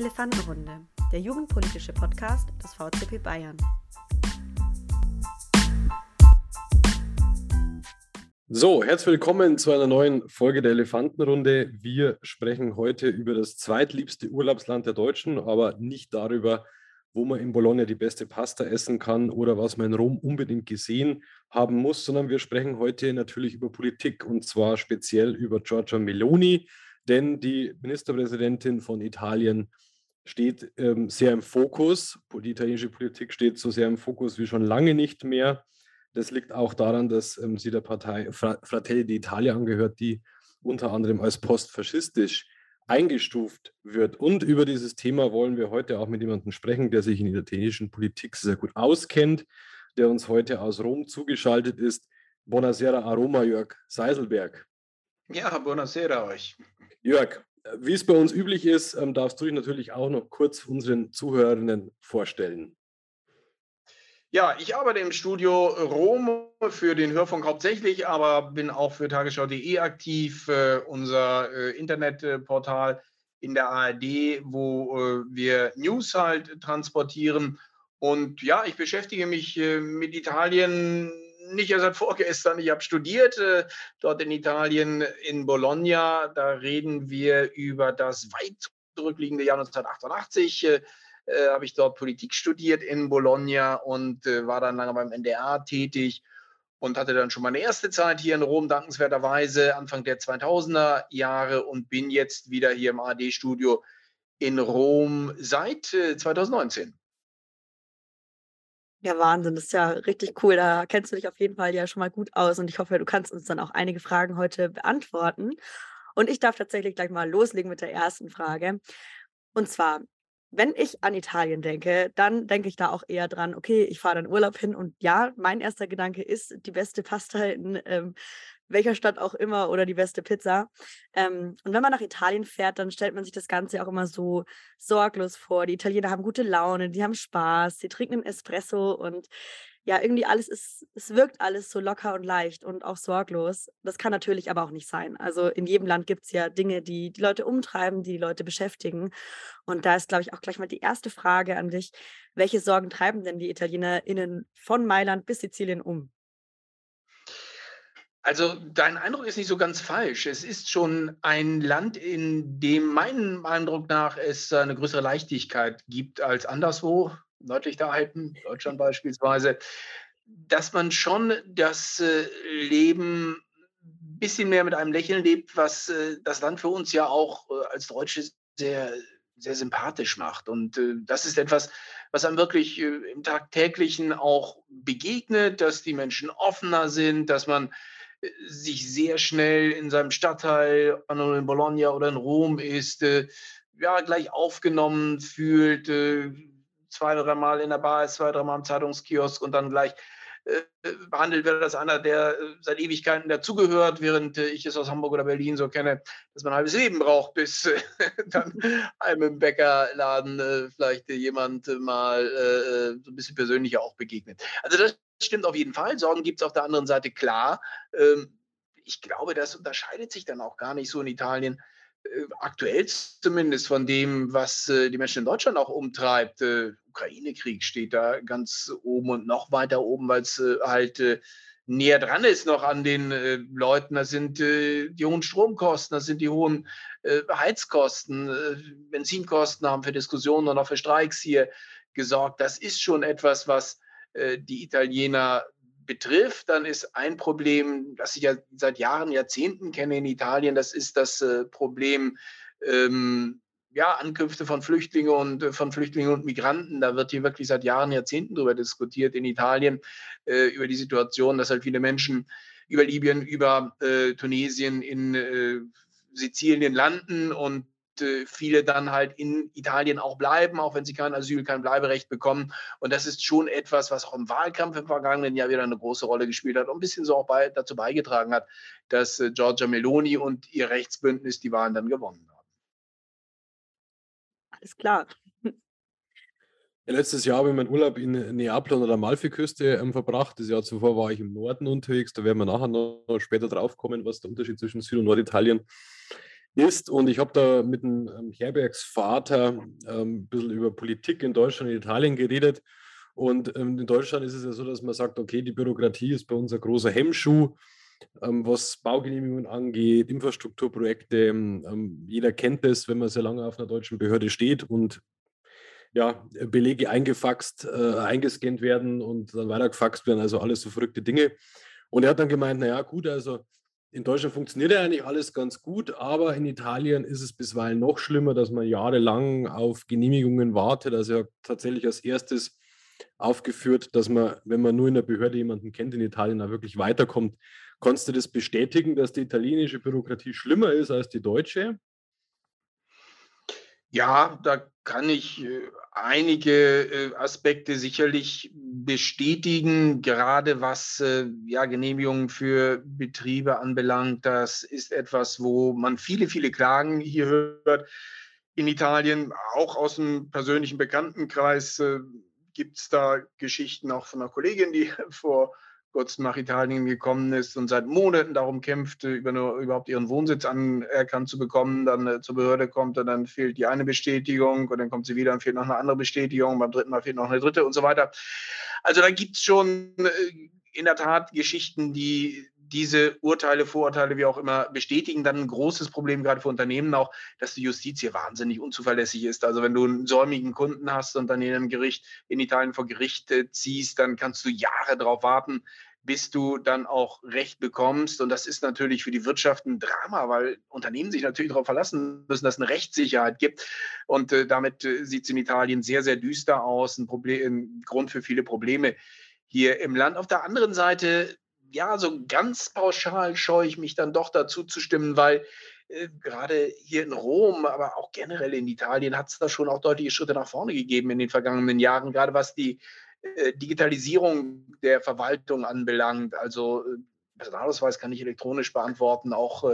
Elefantenrunde, der jugendpolitische Podcast des VCP Bayern. So, herzlich willkommen zu einer neuen Folge der Elefantenrunde. Wir sprechen heute über das zweitliebste Urlaubsland der Deutschen, aber nicht darüber, wo man in Bologna die beste Pasta essen kann oder was man in Rom unbedingt gesehen haben muss, sondern wir sprechen heute natürlich über Politik und zwar speziell über Giorgia Meloni, denn die Ministerpräsidentin von Italien steht ähm, sehr im Fokus. Die italienische Politik steht so sehr im Fokus wie schon lange nicht mehr. Das liegt auch daran, dass ähm, sie der Partei Fratelli d'Italia angehört, die unter anderem als postfaschistisch eingestuft wird. Und über dieses Thema wollen wir heute auch mit jemandem sprechen, der sich in der italienischen Politik sehr gut auskennt, der uns heute aus Rom zugeschaltet ist. Buonasera Aroma, Jörg Seiselberg. Ja, buonasera euch. Jörg, wie es bei uns üblich ist, ähm, darfst du dich natürlich auch noch kurz unseren Zuhörenden vorstellen. Ja, ich arbeite im Studio Rom für den Hörfunk hauptsächlich, aber bin auch für tagesschau.de aktiv, äh, unser äh, Internetportal in der ARD, wo äh, wir News halt transportieren. Und ja, ich beschäftige mich mit Italien nicht erst seit vorgestern. Ich habe studiert äh, dort in Italien, in Bologna. Da reden wir über das weit zurückliegende Jahr 1988 äh, habe ich dort Politik studiert in Bologna und äh, war dann lange beim NDR tätig und hatte dann schon meine erste Zeit hier in Rom, dankenswerterweise Anfang der 2000er Jahre und bin jetzt wieder hier im AD-Studio in Rom seit äh, 2019. Ja, Wahnsinn, das ist ja richtig cool. Da kennst du dich auf jeden Fall ja schon mal gut aus und ich hoffe, du kannst uns dann auch einige Fragen heute beantworten. Und ich darf tatsächlich gleich mal loslegen mit der ersten Frage. Und zwar, wenn ich an Italien denke, dann denke ich da auch eher dran, okay, ich fahre dann Urlaub hin und ja, mein erster Gedanke ist die beste Pasta in ähm, welcher Stadt auch immer oder die beste Pizza. Ähm, und wenn man nach Italien fährt, dann stellt man sich das Ganze auch immer so sorglos vor. Die Italiener haben gute Laune, die haben Spaß, sie trinken einen Espresso und ja, irgendwie alles ist, es wirkt alles so locker und leicht und auch sorglos. Das kann natürlich aber auch nicht sein. Also in jedem Land gibt es ja Dinge, die die Leute umtreiben, die die Leute beschäftigen. Und da ist, glaube ich, auch gleich mal die erste Frage an dich. Welche Sorgen treiben denn die ItalienerInnen von Mailand bis Sizilien um? Also dein Eindruck ist nicht so ganz falsch. Es ist schon ein Land, in dem meinem Eindruck nach es eine größere Leichtigkeit gibt als anderswo nördlich der Alpen, Deutschland beispielsweise, dass man schon das äh, Leben ein bisschen mehr mit einem Lächeln lebt, was äh, das Land für uns ja auch äh, als Deutsche sehr, sehr sympathisch macht. Und das ist etwas, was einem wirklich im Tagtäglichen auch begegnet, dass die Menschen offener sind, dass man sich sehr schnell in seinem Stadtteil, in Bologna oder in Rom ist, ja, gleich aufgenommen fühlt, zwei, drei Mal in der Bar ist, zwei, drei Mal im Zeitungskiosk und dann gleich äh, behandelt wird als einer, der äh, seit Ewigkeiten dazugehört, während äh, ich es aus Hamburg oder Berlin so kenne, dass man ein halbes Leben braucht, bis äh, dann einem im Bäckerladen äh, vielleicht jemand mal äh, so ein bisschen persönlicher auch begegnet. Also das stimmt auf jeden Fall. Sorgen gibt es auf der anderen Seite klar. Ähm, ich glaube, das unterscheidet sich dann auch gar nicht so in Italien äh, aktuell zumindest von dem, was äh, die Menschen in Deutschland auch umtreibt. Äh, Ukraine-Krieg steht da ganz oben und noch weiter oben, weil es halt näher dran ist noch an den Leuten. Das sind die hohen Stromkosten, das sind die hohen Heizkosten, Benzinkosten haben für Diskussionen und auch für Streiks hier gesorgt. Das ist schon etwas, was die Italiener betrifft, dann ist ein Problem, das ich ja seit Jahren, Jahrzehnten kenne in Italien, das ist das äh, Problem ähm, ja, Ankünfte von Flüchtlingen und äh, von Flüchtlingen und Migranten. Da wird hier wirklich seit Jahren, Jahrzehnten darüber diskutiert in Italien, äh, über die Situation, dass halt viele Menschen über Libyen, über äh, Tunesien in äh, Sizilien landen und äh, viele dann halt in Italien auch bleiben, auch wenn sie kein Asyl, kein Bleiberecht bekommen. Und das ist schon etwas, was auch im Wahlkampf im vergangenen Jahr wieder eine große Rolle gespielt hat und ein bisschen so auch bei, dazu beigetragen hat, dass äh, Giorgia Meloni und ihr Rechtsbündnis die Wahlen dann gewonnen haben. Alles klar. Ja, letztes Jahr habe ich meinen Urlaub in Neapel und der Amalfiküste ähm, verbracht. Das Jahr zuvor war ich im Norden unterwegs. Da werden wir nachher noch später drauf kommen, was der Unterschied zwischen Süd- und Norditalien ist. Und ich habe da mit ähm, Herbergs Vater ähm, ein bisschen über Politik in Deutschland und Italien geredet. Und ähm, in Deutschland ist es ja so, dass man sagt, okay, die Bürokratie ist bei uns ein großer Hemmschuh, ähm, was Baugenehmigungen angeht, Infrastrukturprojekte. Ähm, jeder kennt das, wenn man sehr lange auf einer deutschen Behörde steht und ja, Belege eingefaxt, äh, eingescannt werden und dann weitergefaxt werden, also alles so verrückte Dinge. Und er hat dann gemeint, naja, gut, also in Deutschland funktioniert ja eigentlich alles ganz gut, aber in Italien ist es bisweilen noch schlimmer, dass man jahrelang auf Genehmigungen wartet. Also tatsächlich als erstes aufgeführt, dass man, wenn man nur in der Behörde jemanden kennt in Italien, auch wirklich weiterkommt. Konntest du das bestätigen, dass die italienische Bürokratie schlimmer ist als die deutsche? Ja, da kann ich äh, einige äh, Aspekte sicherlich bestätigen, gerade was äh, ja, Genehmigungen für Betriebe anbelangt. Das ist etwas, wo man viele, viele Klagen hier hört. In Italien, auch aus dem persönlichen Bekanntenkreis, gibt es da Geschichten auch von einer Kollegin, die vor kurz nach Italien gekommen ist und seit Monaten darum kämpft, über nur, überhaupt ihren Wohnsitz anerkannt zu bekommen, dann äh, zur Behörde kommt und dann fehlt die eine Bestätigung und dann kommt sie wieder und fehlt noch eine andere Bestätigung, beim dritten Mal fehlt noch eine dritte und so weiter. Also da gibt es schon äh, in der Tat Geschichten, die diese Urteile, Vorurteile, wie auch immer, bestätigen. Dann ein großes Problem gerade für Unternehmen auch, dass die Justiz hier wahnsinnig unzuverlässig ist. Also wenn du einen säumigen Kunden hast und dann in einem Gericht in Italien vor Gericht ziehst, dann kannst du Jahre darauf warten, bis du dann auch Recht bekommst. Und das ist natürlich für die Wirtschaft ein Drama, weil Unternehmen sich natürlich darauf verlassen müssen, dass es eine Rechtssicherheit gibt. Und äh, damit äh, sieht es in Italien sehr, sehr düster aus, ein, Problem, ein Grund für viele Probleme hier im Land. Auf der anderen Seite, ja, so ganz pauschal scheue ich mich dann doch dazu zu stimmen, weil äh, gerade hier in Rom, aber auch generell in Italien hat es da schon auch deutliche Schritte nach vorne gegeben in den vergangenen Jahren, gerade was die äh, Digitalisierung der Verwaltung anbelangt. Also äh, Personalausweis kann ich elektronisch beantworten, auch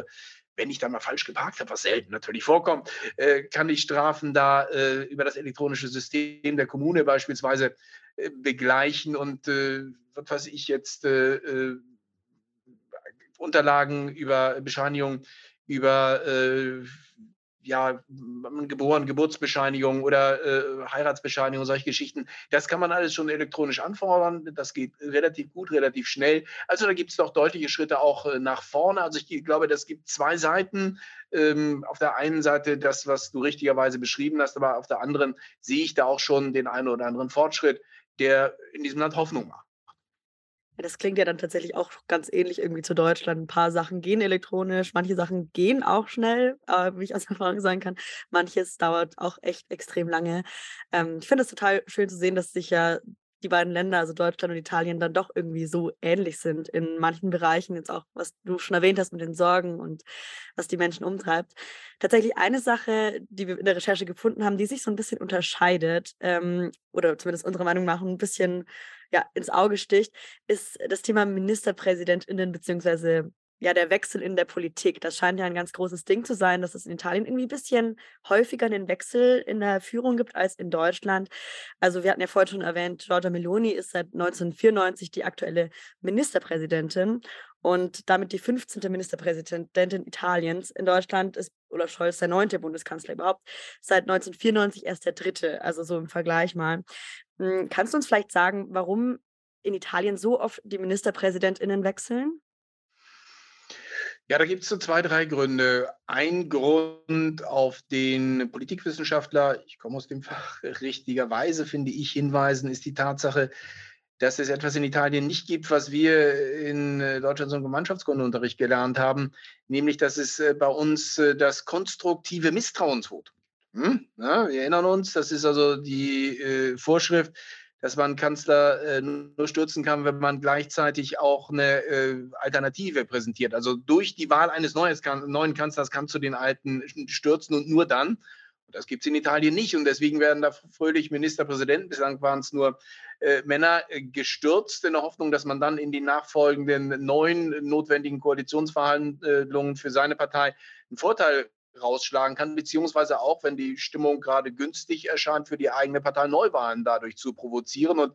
wenn ich dann mal falsch geparkt habe, was selten natürlich vorkommt, äh, kann ich Strafen da äh, über das elektronische System der Kommune beispielsweise äh, begleichen und äh, was weiß ich jetzt äh, äh, Unterlagen über Bescheinigungen über ja, geboren, Geburtsbescheinigung oder äh, Heiratsbescheinigung, solche Geschichten. Das kann man alles schon elektronisch anfordern. Das geht relativ gut, relativ schnell. Also da gibt es doch deutliche Schritte auch äh, nach vorne. Also ich glaube, das gibt zwei Seiten. Ähm, auf der einen Seite das, was du richtigerweise beschrieben hast, aber auf der anderen sehe ich da auch schon den einen oder anderen Fortschritt, der in diesem Land Hoffnung macht. Das klingt ja dann tatsächlich auch ganz ähnlich irgendwie zu Deutschland. Ein paar Sachen gehen elektronisch, manche Sachen gehen auch schnell, äh, wie ich aus Erfahrung sagen kann. Manches dauert auch echt extrem lange. Ähm, ich finde es total schön zu sehen, dass sich ja die beiden Länder, also Deutschland und Italien, dann doch irgendwie so ähnlich sind in manchen Bereichen, jetzt auch, was du schon erwähnt hast mit den Sorgen und was die Menschen umtreibt. Tatsächlich eine Sache, die wir in der Recherche gefunden haben, die sich so ein bisschen unterscheidet, ähm, oder zumindest unserer Meinung nach ein bisschen ja, ins Auge sticht, ist das Thema MinisterpräsidentInnen beziehungsweise ja, der Wechsel in der Politik. Das scheint ja ein ganz großes Ding zu sein, dass es in Italien irgendwie ein bisschen häufiger den Wechsel in der Führung gibt als in Deutschland. Also wir hatten ja vorhin schon erwähnt, Giorgia Meloni ist seit 1994 die aktuelle Ministerpräsidentin und damit die 15. Ministerpräsidentin Italiens. In Deutschland ist Olaf Scholz der neunte Bundeskanzler überhaupt. Seit 1994 erst der dritte, also so im Vergleich mal. Hm, kannst du uns vielleicht sagen, warum in Italien so oft die Ministerpräsidentinnen wechseln? Ja, da gibt es so zwei, drei Gründe. Ein Grund, auf den Politikwissenschaftler, ich komme aus dem Fach, richtigerweise finde ich hinweisen, ist die Tatsache, dass es etwas in Italien nicht gibt, was wir in äh, Deutschland so im Gemeinschaftskundeunterricht gelernt haben, nämlich dass es äh, bei uns äh, das konstruktive Misstrauensvotum gibt. Hm? Ja, wir erinnern uns, das ist also die äh, Vorschrift, dass man Kanzler äh, nur stürzen kann, wenn man gleichzeitig auch eine äh, Alternative präsentiert. Also durch die Wahl eines neues, neuen Kanzlers kannst du den alten stürzen und nur dann. das gibt es in Italien nicht und deswegen werden da fröhlich Ministerpräsidenten, bislang waren es nur äh, Männer, äh, gestürzt in der Hoffnung, dass man dann in die nachfolgenden neuen notwendigen Koalitionsverhandlungen für seine Partei einen Vorteil rausschlagen kann, beziehungsweise auch, wenn die Stimmung gerade günstig erscheint, für die eigene Partei Neuwahlen dadurch zu provozieren. Und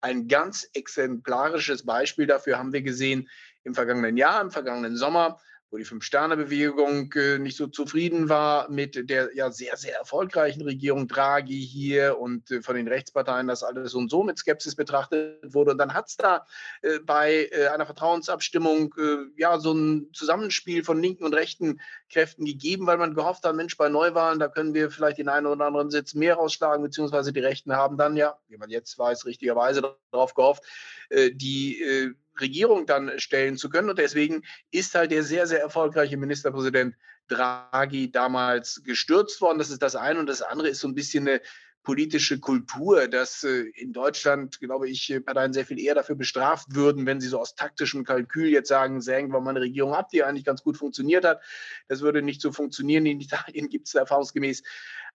ein ganz exemplarisches Beispiel dafür haben wir gesehen im vergangenen Jahr, im vergangenen Sommer, wo die Fünf-Sterne-Bewegung äh, nicht so zufrieden war mit der ja sehr, sehr erfolgreichen Regierung Draghi hier und äh, von den Rechtsparteien das alles und so mit Skepsis betrachtet wurde. Und dann hat es da äh, bei einer Vertrauensabstimmung ja so ein Zusammenspiel von linken und rechten Kräften gegeben, weil man gehofft hat, Mensch, bei Neuwahlen, da können wir vielleicht den einen oder anderen Sitz mehr rausschlagen, beziehungsweise die Rechten haben dann ja, wie man jetzt weiß, richtigerweise darauf gehofft, äh, die Regierung dann stellen zu können. Und deswegen ist halt der sehr, sehr erfolgreiche Ministerpräsident Draghi damals gestürzt worden. Das ist das eine. Und das andere ist so ein bisschen eine politische Kultur, dass äh, in Deutschland, glaube ich, Parteien sehr viel eher dafür bestraft würden, wenn sie so aus taktischem Kalkül jetzt sagen, sägen wir mal eine Regierung ab, die eigentlich ganz gut funktioniert hat. Das würde nicht so funktionieren. In Italien gibt es erfahrungsgemäß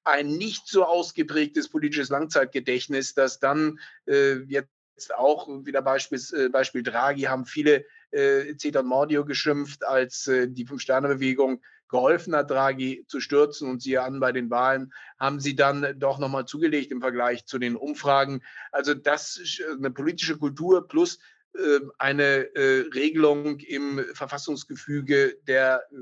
ein nicht so ausgeprägtes politisches Langzeitgedächtnis, das dann äh, jetzt auch wieder Beispiel, äh, Beispiel Draghi haben viele äh, Ceton Mordio geschimpft, als äh, die Fünf-Sterne-Bewegung geholfen hat, Draghi zu stürzen und siehe an bei den Wahlen, haben sie dann doch nochmal zugelegt im Vergleich zu den Umfragen. Also das ist eine politische Kultur plus äh, eine äh, Regelung im Verfassungsgefüge der äh,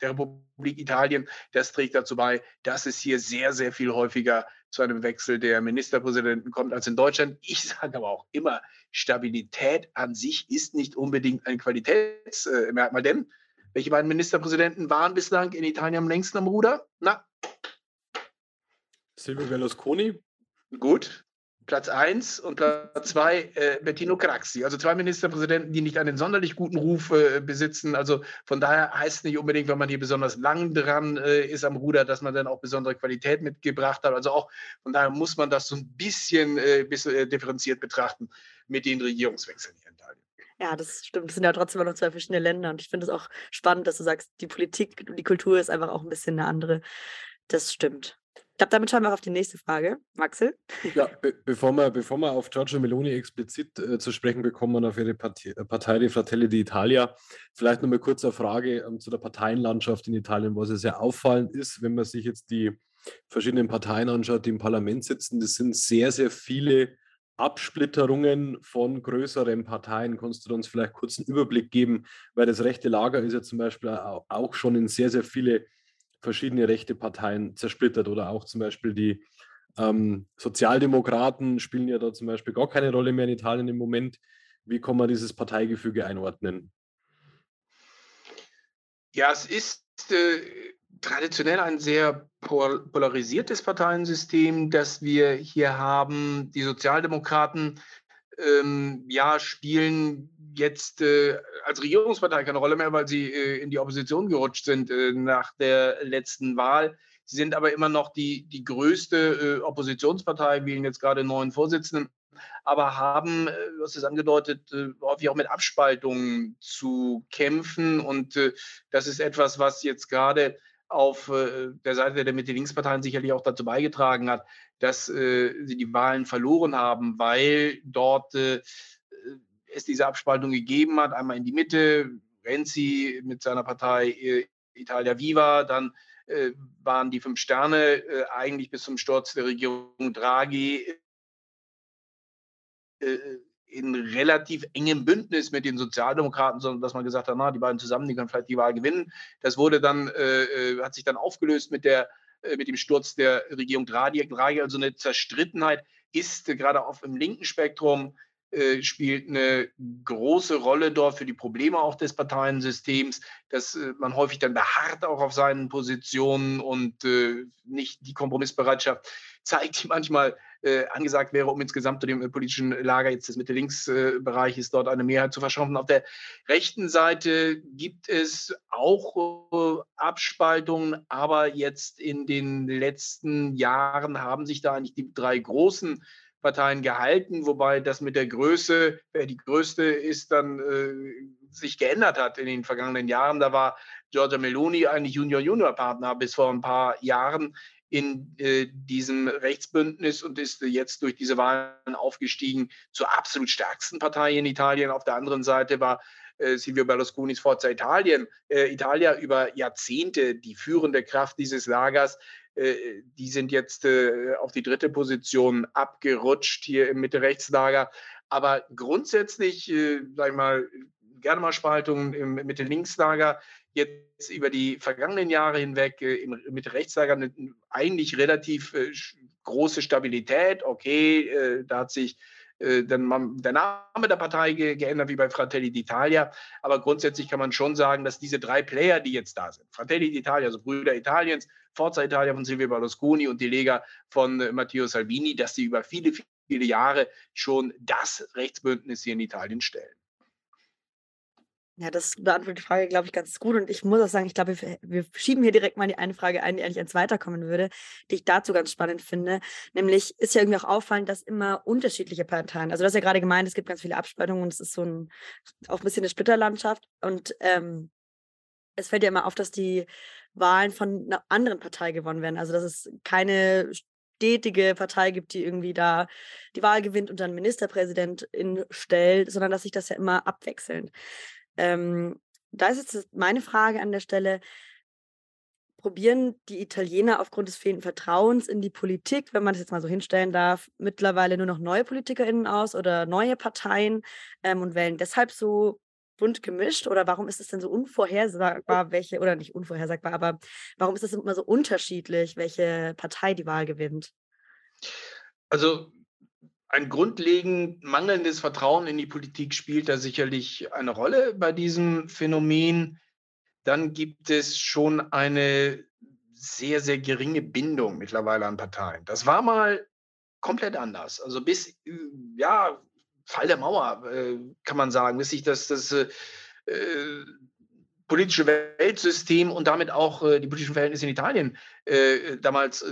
der Republik Italien, das trägt dazu bei, dass es hier sehr, sehr viel häufiger zu einem Wechsel der Ministerpräsidenten kommt als in Deutschland. Ich sage aber auch immer, Stabilität an sich ist nicht unbedingt ein Qualitätsmerkmal, denn welche beiden Ministerpräsidenten waren bislang in Italien am längsten am Ruder? Na? Silvio Berlusconi. Gut. Platz 1 und Platz 2 äh, Bettino Craxi. Also zwei Ministerpräsidenten, die nicht einen sonderlich guten Ruf äh, besitzen. Also von daher heißt es nicht unbedingt, wenn man hier besonders lang dran äh, ist am Ruder, dass man dann auch besondere Qualität mitgebracht hat. Also auch von daher muss man das so ein bisschen, äh, bisschen äh, differenziert betrachten mit den Regierungswechseln hier in Italien. Ja, das stimmt. Das sind ja trotzdem noch zwei verschiedene Länder. Und ich finde es auch spannend, dass du sagst, die Politik, die Kultur ist einfach auch ein bisschen eine andere. Das stimmt. Ich glaube, damit schauen wir auf die nächste Frage. Maxel? Ja, be bevor, wir, bevor wir auf Giorgio Meloni explizit äh, zu sprechen bekommen und auf ihre Partei, äh, Partei die Fratelli d'Italia, vielleicht noch mal kurz eine Frage ähm, zu der Parteienlandschaft in Italien, was ja sehr auffallend ist, wenn man sich jetzt die verschiedenen Parteien anschaut, die im Parlament sitzen. Das sind sehr, sehr viele Absplitterungen von größeren Parteien. Kannst du uns vielleicht kurz einen Überblick geben? Weil das rechte Lager ist ja zum Beispiel auch schon in sehr, sehr viele verschiedene rechte Parteien zersplittert oder auch zum Beispiel die ähm, Sozialdemokraten spielen ja da zum Beispiel gar keine Rolle mehr in Italien im Moment. Wie kann man dieses Parteigefüge einordnen? Ja, es ist äh, traditionell ein sehr polarisiertes Parteiensystem, das wir hier haben. Die Sozialdemokraten ähm, ja, spielen jetzt äh, als Regierungspartei keine Rolle mehr, weil sie äh, in die Opposition gerutscht sind äh, nach der letzten Wahl. Sie sind aber immer noch die, die größte äh, Oppositionspartei, wählen jetzt gerade neuen Vorsitzenden, aber haben, äh, du hast es angedeutet, äh, häufig auch mit Abspaltungen zu kämpfen. Und das ist etwas, was jetzt gerade auf der Seite der Mitte-Links-Parteien sicherlich auch dazu beigetragen hat, dass äh, sie die Wahlen verloren haben, weil dort äh, es diese Abspaltung gegeben hat, einmal in die Mitte, Renzi mit seiner Partei äh, Italia Viva, dann äh, waren die fünf Sterne äh, eigentlich bis zum Sturz der Regierung Draghi äh, in relativ engem Bündnis mit den Sozialdemokraten, sondern dass man gesagt hat, na, die beiden zusammen, die können vielleicht die Wahl gewinnen. Das wurde dann, äh, hat sich dann aufgelöst mit der äh, mit dem Sturz der Regierung Draghi, Draghi also eine Zerstrittenheit ist äh, gerade auf dem linken Spektrum äh, spielt eine große Rolle dort für die Probleme auch des Parteiensystems, dass äh, man häufig dann beharrt auch auf seinen Positionen und äh, nicht die Kompromissbereitschaft zeigt, die manchmal äh, angesagt wäre, um insgesamt dem äh, politischen Lager jetzt des Mitte-Links-Bereiches dort eine Mehrheit zu verschaffen. Auf der rechten Seite gibt es auch äh, Abspaltungen, aber jetzt in den letzten Jahren haben sich da eigentlich die drei großen Parteien gehalten, wobei das mit der Größe, wer die größte ist, dann äh, sich geändert hat in den vergangenen Jahren. Da war Giorgia Meloni eigentlich Junior-Junior-Partner bis vor ein paar Jahren in äh, diesem Rechtsbündnis und ist jetzt durch diese Wahlen aufgestiegen zur absolut stärksten Partei in Italien. Auf der anderen Seite war äh, Silvio Berlusconis Forza Italien, äh, Italia über Jahrzehnte die führende Kraft dieses Lagers. Äh, die sind jetzt äh, auf die dritte Position abgerutscht hier im Mitte-Rechts-Lager. Aber grundsätzlich, äh, sag ich mal, gerne mal Spaltungen im Mitte-Links-Lager. Jetzt über die vergangenen Jahre hinweg äh, im Mitte-Rechts-Lager eigentlich relativ äh, große Stabilität. Okay, äh, da hat sich der Name der Partei geändert, wie bei Fratelli d'Italia. Aber grundsätzlich kann man schon sagen, dass diese drei Player, die jetzt da sind, Fratelli d'Italia, also Brüder Italiens, Forza Italia von Silvio Berlusconi und die Lega von Matteo Salvini, dass sie über viele, viele Jahre schon das Rechtsbündnis hier in Italien stellen. Ja, das beantwortet die Frage, glaube ich, ganz gut. Und ich muss auch sagen, ich glaube, wir, schieben hier direkt mal die eine Frage ein, die eigentlich ans Weiterkommen würde, die ich dazu ganz spannend finde. Nämlich ist ja irgendwie auch auffallend, dass immer unterschiedliche Parteien, also du hast ja gerade gemeint, es gibt ganz viele Abspaltungen und es ist so ein, auch ein bisschen eine Splitterlandschaft. Und ähm, es fällt ja immer auf, dass die Wahlen von einer anderen Partei gewonnen werden. Also dass es keine stetige Partei gibt, die irgendwie da die Wahl gewinnt und dann Ministerpräsidentin stellt, sondern dass sich das ja immer abwechselnd. Ähm, da ist jetzt meine Frage an der Stelle, probieren die Italiener aufgrund des fehlenden Vertrauens in die Politik, wenn man das jetzt mal so hinstellen darf, mittlerweile nur noch neue PolitikerInnen aus oder neue Parteien ähm, und wählen deshalb so bunt gemischt? Oder warum ist es denn so unvorhersagbar, welche, oder nicht unvorhersagbar, aber warum ist es immer so unterschiedlich, welche Partei die Wahl gewinnt? Also ein grundlegend mangelndes Vertrauen in die Politik spielt da sicherlich eine Rolle bei diesem Phänomen. Dann gibt es schon eine sehr, sehr geringe Bindung mittlerweile an Parteien. Das war mal komplett anders. Also bis, ja, Fall der Mauer, äh, kann man sagen, bis sich das, das äh, äh, politische Weltsystem und damit auch äh, die politischen Verhältnisse in Italien äh, damals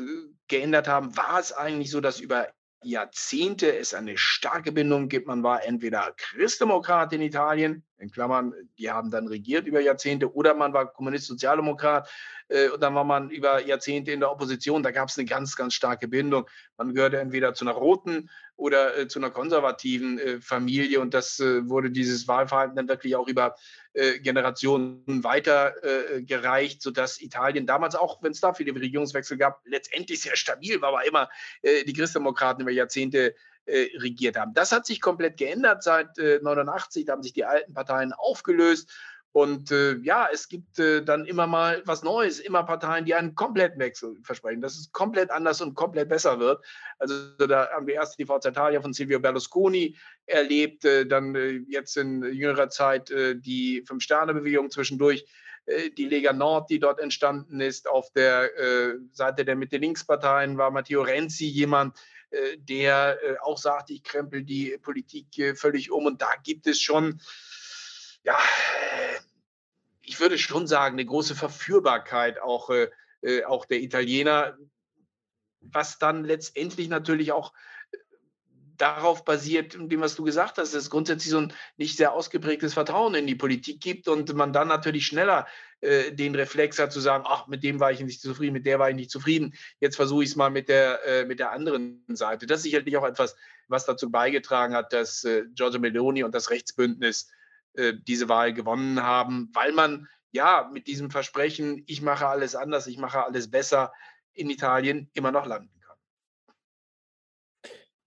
geändert haben, war es eigentlich so, dass über Jahrzehnte es eine starke Bindung gibt. Man war entweder Christdemokrat in Italien, in Klammern, die haben dann regiert über Jahrzehnte, oder man war Kommunist-Sozialdemokrat äh, und dann war man über Jahrzehnte in der Opposition. Da gab es eine ganz, ganz starke Bindung. Man gehörte entweder zu einer roten oder äh, zu einer konservativen äh, Familie und das äh, wurde dieses Wahlverhalten dann wirklich auch über äh, Generationen weitergereicht, äh, sodass Italien damals auch, wenn es da viele Regierungswechsel gab, letztendlich sehr stabil war, aber immer die Christdemokraten über Jahrzehnte regiert haben. Das hat sich komplett geändert seit 89. Da haben sich die alten Parteien aufgelöst und äh, ja, es gibt äh, dann immer mal was Neues, immer Parteien, die einen kompletten Wechsel versprechen, dass es komplett anders und komplett besser wird. Also da haben wir erst die Forza Italia von Silvio Berlusconi erlebt, äh, dann äh, jetzt in jüngerer Zeit äh, die Fünf-Sterne-Bewegung zwischendurch, äh, die Lega Nord, die dort entstanden ist. Auf der Seite der Mitte-Links-Parteien war Matteo Renzi jemand, der auch sagt, ich krempel die Politik völlig um. Und da gibt es schon ja, ich würde schon sagen, eine große Verführbarkeit auch, äh, äh, auch der Italiener, was dann letztendlich natürlich auch äh, darauf basiert, dem, was du gesagt hast, dass es grundsätzlich so ein nicht sehr ausgeprägtes Vertrauen in die Politik gibt und man dann natürlich schneller äh, den Reflex hat zu sagen, ach, mit dem war ich nicht zufrieden, mit der war ich nicht zufrieden, jetzt versuche ich es mal mit der, äh, mit der anderen Seite. Das ist sicherlich auch etwas, was dazu beigetragen hat, dass äh, Giorgio Meloni und das Rechtsbündnis äh, diese Wahl gewonnen haben, weil man ja mit diesem Versprechen, ich mache alles anders, ich mache alles besser, in Italien immer noch landen.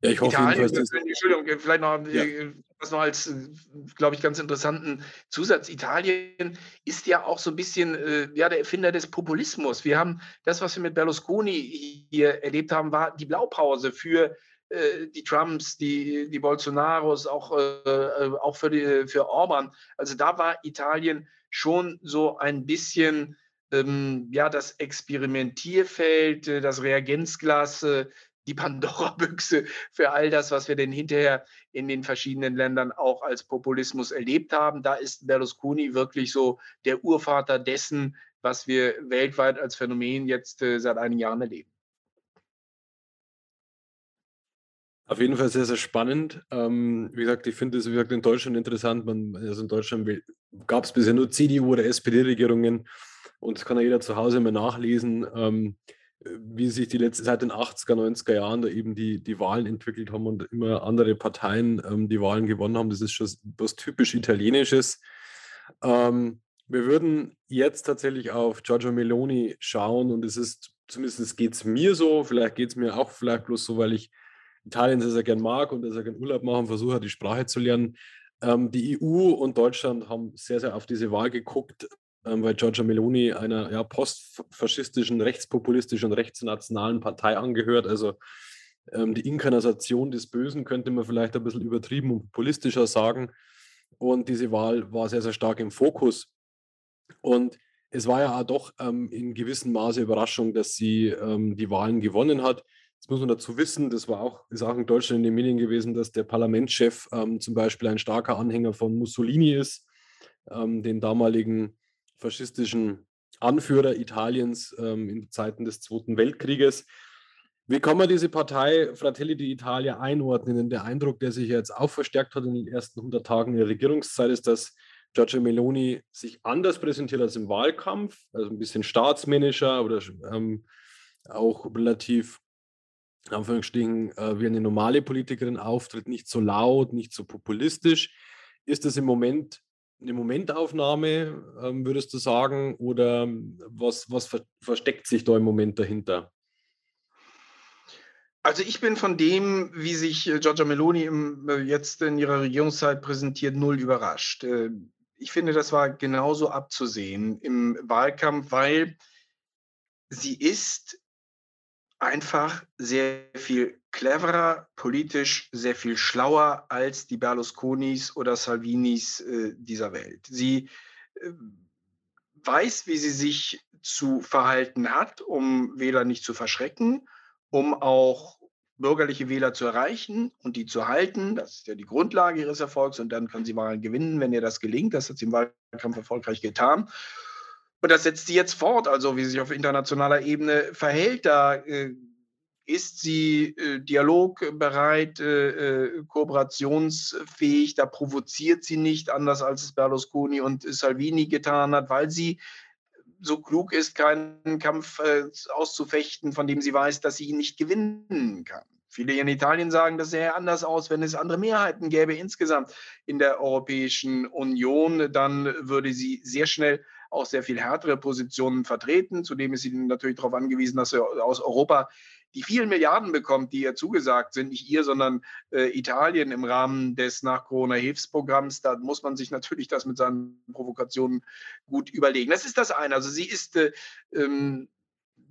Ja, ich hoffe Italien, jedenfalls, dass Entschuldigung, äh, vielleicht noch, ja. Äh, was noch als, glaube ich, ganz interessanten Zusatz. Italien ist ja auch so ein bisschen ja, der Erfinder des Populismus. Wir haben das, was wir mit Berlusconi hier erlebt haben, war die Blaupause für äh, die Trumps, die, die Bolsonaros, auch, äh, äh, auch für, die, für Orban. Also da war Italien schon so ein bisschen ähm, ja, das Experimentierfeld, das Reagenzglas, die Pandora-Büchse für all das, was wir denn hinterher in den verschiedenen Ländern auch als Populismus erlebt haben. Da ist Berlusconi wirklich so der Urvater dessen, was wir weltweit als Phänomen jetzt äh, seit einigen Jahren erleben. Auf jeden Fall sehr, sehr spannend. Ähm, wie gesagt, ich finde es in Deutschland interessant. Man, also in Deutschland gab es bisher nur CDU- oder SPD-Regierungen und das kann ja jeder zu Hause immer nachlesen, ähm, wie sich die letzte seit den 80er, 90er Jahren da eben die, die Wahlen entwickelt haben und immer andere Parteien ähm, die Wahlen gewonnen haben. Das ist schon was typisch Italienisches. Ähm, wir würden jetzt tatsächlich auf Giorgio Meloni schauen und es ist, zumindest geht es mir so, vielleicht geht es mir auch vielleicht bloß so, weil ich Italien sehr, sehr gern mag und sehr gern Urlaub machen, versuche die Sprache zu lernen. Ähm, die EU und Deutschland haben sehr, sehr auf diese Wahl geguckt, weil Giorgia Meloni einer ja, postfaschistischen, rechtspopulistischen rechtsnationalen Partei angehört. Also ähm, die Inkarnation des Bösen könnte man vielleicht ein bisschen übertrieben und populistischer sagen. Und diese Wahl war sehr, sehr stark im Fokus. Und es war ja auch doch ähm, in gewissem Maße Überraschung, dass sie ähm, die Wahlen gewonnen hat. Jetzt muss man dazu wissen, das war auch, ist auch in Deutschland in den Medien gewesen, dass der Parlamentschef ähm, zum Beispiel ein starker Anhänger von Mussolini ist, ähm, den damaligen faschistischen Anführer Italiens ähm, in Zeiten des Zweiten Weltkrieges. Wie kann man diese Partei Fratelli d'Italia einordnen? Denn der Eindruck, der sich jetzt auch verstärkt hat in den ersten 100 Tagen der Regierungszeit, ist, dass Giorgio Meloni sich anders präsentiert als im Wahlkampf, also ein bisschen staatsmännischer oder ähm, auch relativ, Anführungsstrichen, äh, wie eine normale Politikerin auftritt, nicht so laut, nicht so populistisch. Ist das im Moment eine Momentaufnahme, ähm, würdest du sagen, oder was, was ver versteckt sich da im Moment dahinter? Also ich bin von dem, wie sich äh, Giorgia Meloni im, äh, jetzt in ihrer Regierungszeit präsentiert, null überrascht. Äh, ich finde, das war genauso abzusehen im Wahlkampf, weil sie ist einfach sehr viel cleverer, politisch sehr viel schlauer als die Berlusconis oder Salvinis äh, dieser Welt. Sie äh, weiß, wie sie sich zu verhalten hat, um Wähler nicht zu verschrecken um auch bürgerliche Wähler zu erreichen und die zu halten. Das ist ja die Grundlage ihres Erfolgs und dann kann sie Wahlen gewinnen, wenn ihr das gelingt. Das hat sie im Wahlkampf erfolgreich getan. Und das setzt sie jetzt fort, also wie sie sich auf internationaler Ebene verhält. Da äh, ist sie äh, dialogbereit, äh, äh kooperationsfähig, da provoziert sie nicht, anders als es Berlusconi und Salvini getan hat, weil sie so klug ist, keinen Kampf äh, auszufechten, von dem sie weiß, dass sie ihn nicht gewinnen kann. Viele in Italien sagen, das sähe anders aus, wenn es andere Mehrheiten gäbe insgesamt in der Europäischen Union. Dann würde sie sehr schnell auch sehr viel härtere Positionen vertreten. Zudem ist sie natürlich darauf angewiesen, dass sie aus Europa die vielen Milliarden bekommt, die ihr zugesagt sind, nicht ihr, sondern äh, Italien im Rahmen des Nach-Corona-Hilfsprogramms. Da muss man sich natürlich das mit seinen Provokationen gut überlegen. Das ist das eine. Also sie ist äh, ähm,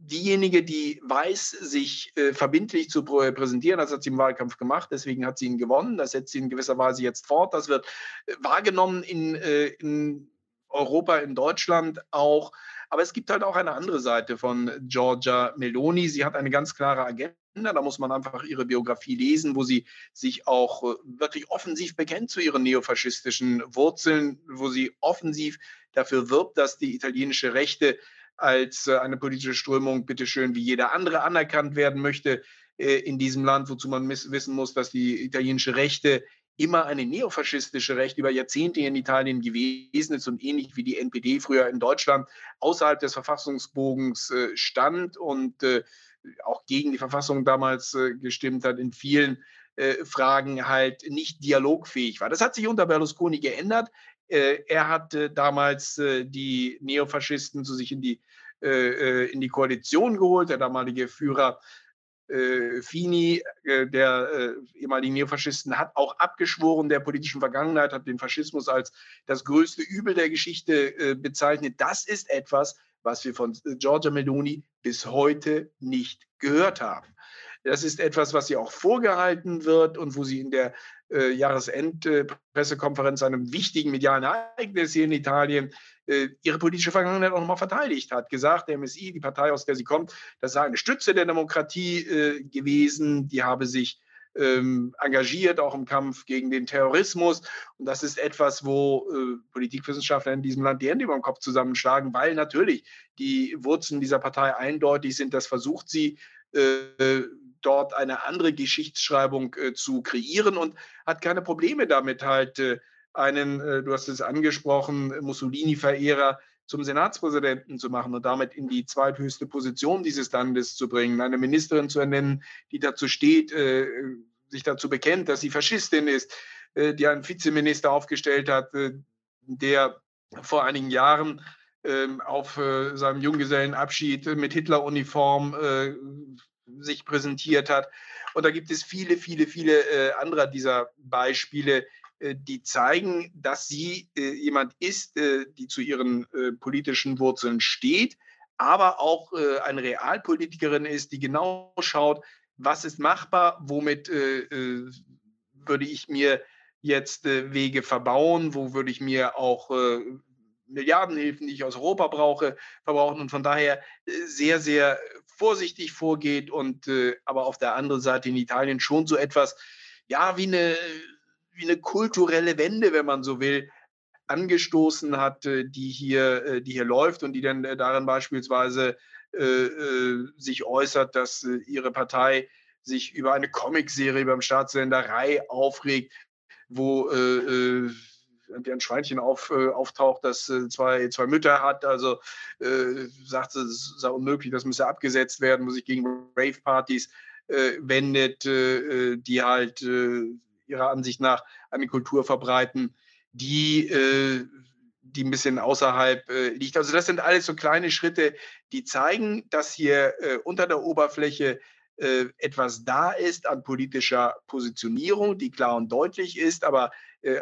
diejenige, die weiß, sich äh, verbindlich zu präsentieren, das hat sie im Wahlkampf gemacht, deswegen hat sie ihn gewonnen, das setzt sie in gewisser Weise jetzt fort, das wird äh, wahrgenommen in, äh, in Europa, in Deutschland auch aber es gibt halt auch eine andere Seite von Giorgia Meloni. Sie hat eine ganz klare Agenda. Da muss man einfach ihre Biografie lesen, wo sie sich auch äh, wirklich offensiv bekennt zu ihren neofaschistischen Wurzeln, wo sie offensiv dafür wirbt, dass die italienische Rechte als äh, eine politische Strömung bitteschön wie jeder andere anerkannt werden möchte äh, in diesem Land, wozu man wissen muss, dass die italienische Rechte immer eine neofaschistische Recht über Jahrzehnte in Italien gewesen ist und ähnlich wie die NPD früher in Deutschland außerhalb des Verfassungsbogens äh, stand und äh, auch gegen die Verfassung damals äh, gestimmt hat, in vielen Fragen halt nicht dialogfähig war. Das hat sich unter Berlusconi geändert. er hat damals die Neofaschisten zu sich in die, in die Koalition geholt. Der damalige Führer äh, Fini, äh, der äh, ehemaligen Neofaschisten, hat auch abgeschworen der politischen Vergangenheit, hat den Faschismus als das größte Übel der Geschichte äh, bezeichnet. Das ist etwas, was wir von äh, Giorgia Meloni bis heute nicht gehört haben. Das ist etwas, was ihr auch vorgehalten wird und wo sie in der äh, Jahresendpressekonferenz, äh, einem wichtigen medialen Ereignis hier in Italien, äh, ihre politische Vergangenheit auch nochmal verteidigt hat. Gesagt, der MSI, die Partei, aus der sie kommt, das sei eine Stütze der Demokratie äh, gewesen, die habe sich ähm, engagiert, auch im Kampf gegen den Terrorismus. Und das ist etwas, wo äh, Politikwissenschaftler in diesem Land die Hände über den Kopf zusammenschlagen, weil natürlich die Wurzeln dieser Partei eindeutig sind. Das versucht sie äh, dort eine andere Geschichtsschreibung äh, zu kreieren und hat keine Probleme damit, halt äh, einen, äh, du hast es angesprochen, Mussolini-Verehrer zum Senatspräsidenten zu machen und damit in die zweithöchste Position dieses Landes zu bringen, eine Ministerin zu ernennen, die dazu steht, äh, sich dazu bekennt, dass sie Faschistin ist, äh, die einen Vizeminister aufgestellt hat, der vor einigen Jahren ähm, auf seinem Junggesellenabschied mit Hitleruniform sich präsentiert hat. Und da gibt es viele, viele, viele äh, andere dieser Beispiele, äh, die zeigen, dass sie äh, jemand ist, äh, die zu ihren politischen Wurzeln steht, aber auch eine Realpolitikerin ist, die genau schaut, was ist machbar, womit würde ich mir jetzt Wege verbauen, wo würde ich mir auch Milliardenhilfen, die ich aus Europa brauche, verbrauchen und von daher sehr, sehr vorsichtig vorgeht und aber auf der anderen Seite in Italien schon so etwas, ja, wie eine wie eine kulturelle Wende, wenn man so will, angestoßen hat, äh, die hier, äh, die hier läuft und die dann äh, darin beispielsweise äh, sich äußert, dass ihre Partei sich über eine Comicserie beim Staatssender Rai aufregt, wo äh, ein Schweinchen auf, äh, auftaucht, das äh, zwei, zwei Mütter hat. Also äh, sagt sie, es sei unmöglich, das müsse abgesetzt werden, muss sich gegen Rave-Partys wendet, die halt ihrer Ansicht nach eine Kultur verbreiten, die, äh, die ein bisschen außerhalb äh, liegt. Also das sind alles so kleine Schritte, die zeigen, dass hier äh, unter der Oberfläche äh, etwas da ist an politischer Positionierung, die klar und deutlich ist, aber äh,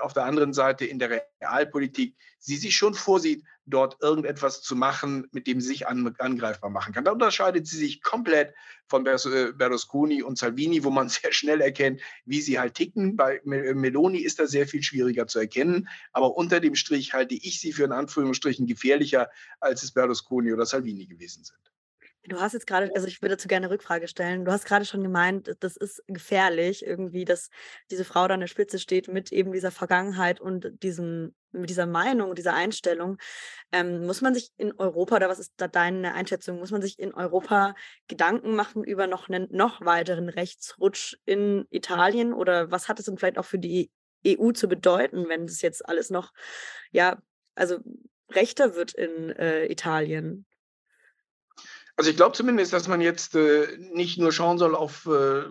auf der anderen Seite in der Realpolitik sie sich schon vorsieht, dort irgendetwas zu machen, mit dem sie sich an, angreifbar machen kann. Da unterscheidet sie sich komplett von äh, Berlusconi und Salvini, wo man sehr schnell erkennt, wie sie halt ticken. Bei Meloni ist das sehr viel schwieriger zu erkennen, aber unter dem Strich halte ich sie für in Anführungsstrichen gefährlicher, als es Berlusconi oder Salvini gewesen sind. Du hast jetzt gerade, also ich würde dazu gerne eine Rückfrage stellen. Du hast gerade schon gemeint, das ist gefährlich irgendwie, dass diese Frau da an der Spitze steht mit eben dieser Vergangenheit und diesem, mit dieser Meinung, dieser Einstellung. Ähm, muss man sich in Europa, oder was ist da deine Einschätzung, muss man sich in Europa Gedanken machen über noch einen noch weiteren Rechtsrutsch in Italien? Oder was hat es denn vielleicht auch für die EU zu bedeuten, wenn das jetzt alles noch, ja, also rechter wird in äh, Italien? Also ich glaube zumindest, dass man jetzt äh, nicht nur schauen soll auf äh,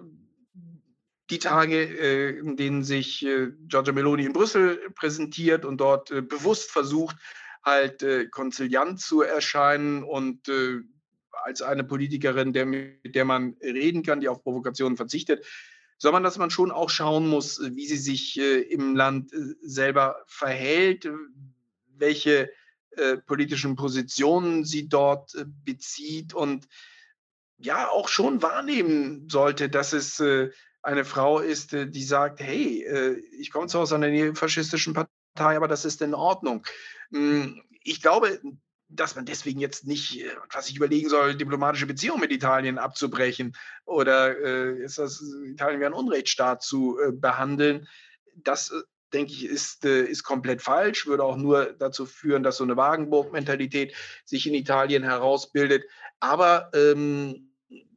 die Tage, äh, in denen sich äh, Giorgia Meloni in Brüssel präsentiert und dort äh, bewusst versucht, halt äh, konziliant zu erscheinen und als eine Politikerin, der, mit der man reden kann, die auf Provokationen verzichtet, sondern dass man schon auch schauen muss, wie sie sich im Land selber verhält, welche äh, politischen Positionen sie dort äh, bezieht und ja auch schon wahrnehmen sollte, dass es äh, eine Frau ist, äh, die sagt, hey, äh, ich komme zwar aus einer neofaschistischen Partei, aber das ist in Ordnung. Hm, ich glaube, dass man deswegen jetzt nicht, was ich überlegen soll, diplomatische Beziehungen mit Italien abzubrechen oder äh, ist das Italien wie ein Unrechtsstaat zu äh, behandeln. Das denke ich, ist, äh, ist komplett falsch, würde auch nur dazu führen, dass so eine Wagenburg-Mentalität sich in Italien herausbildet. Aber ähm,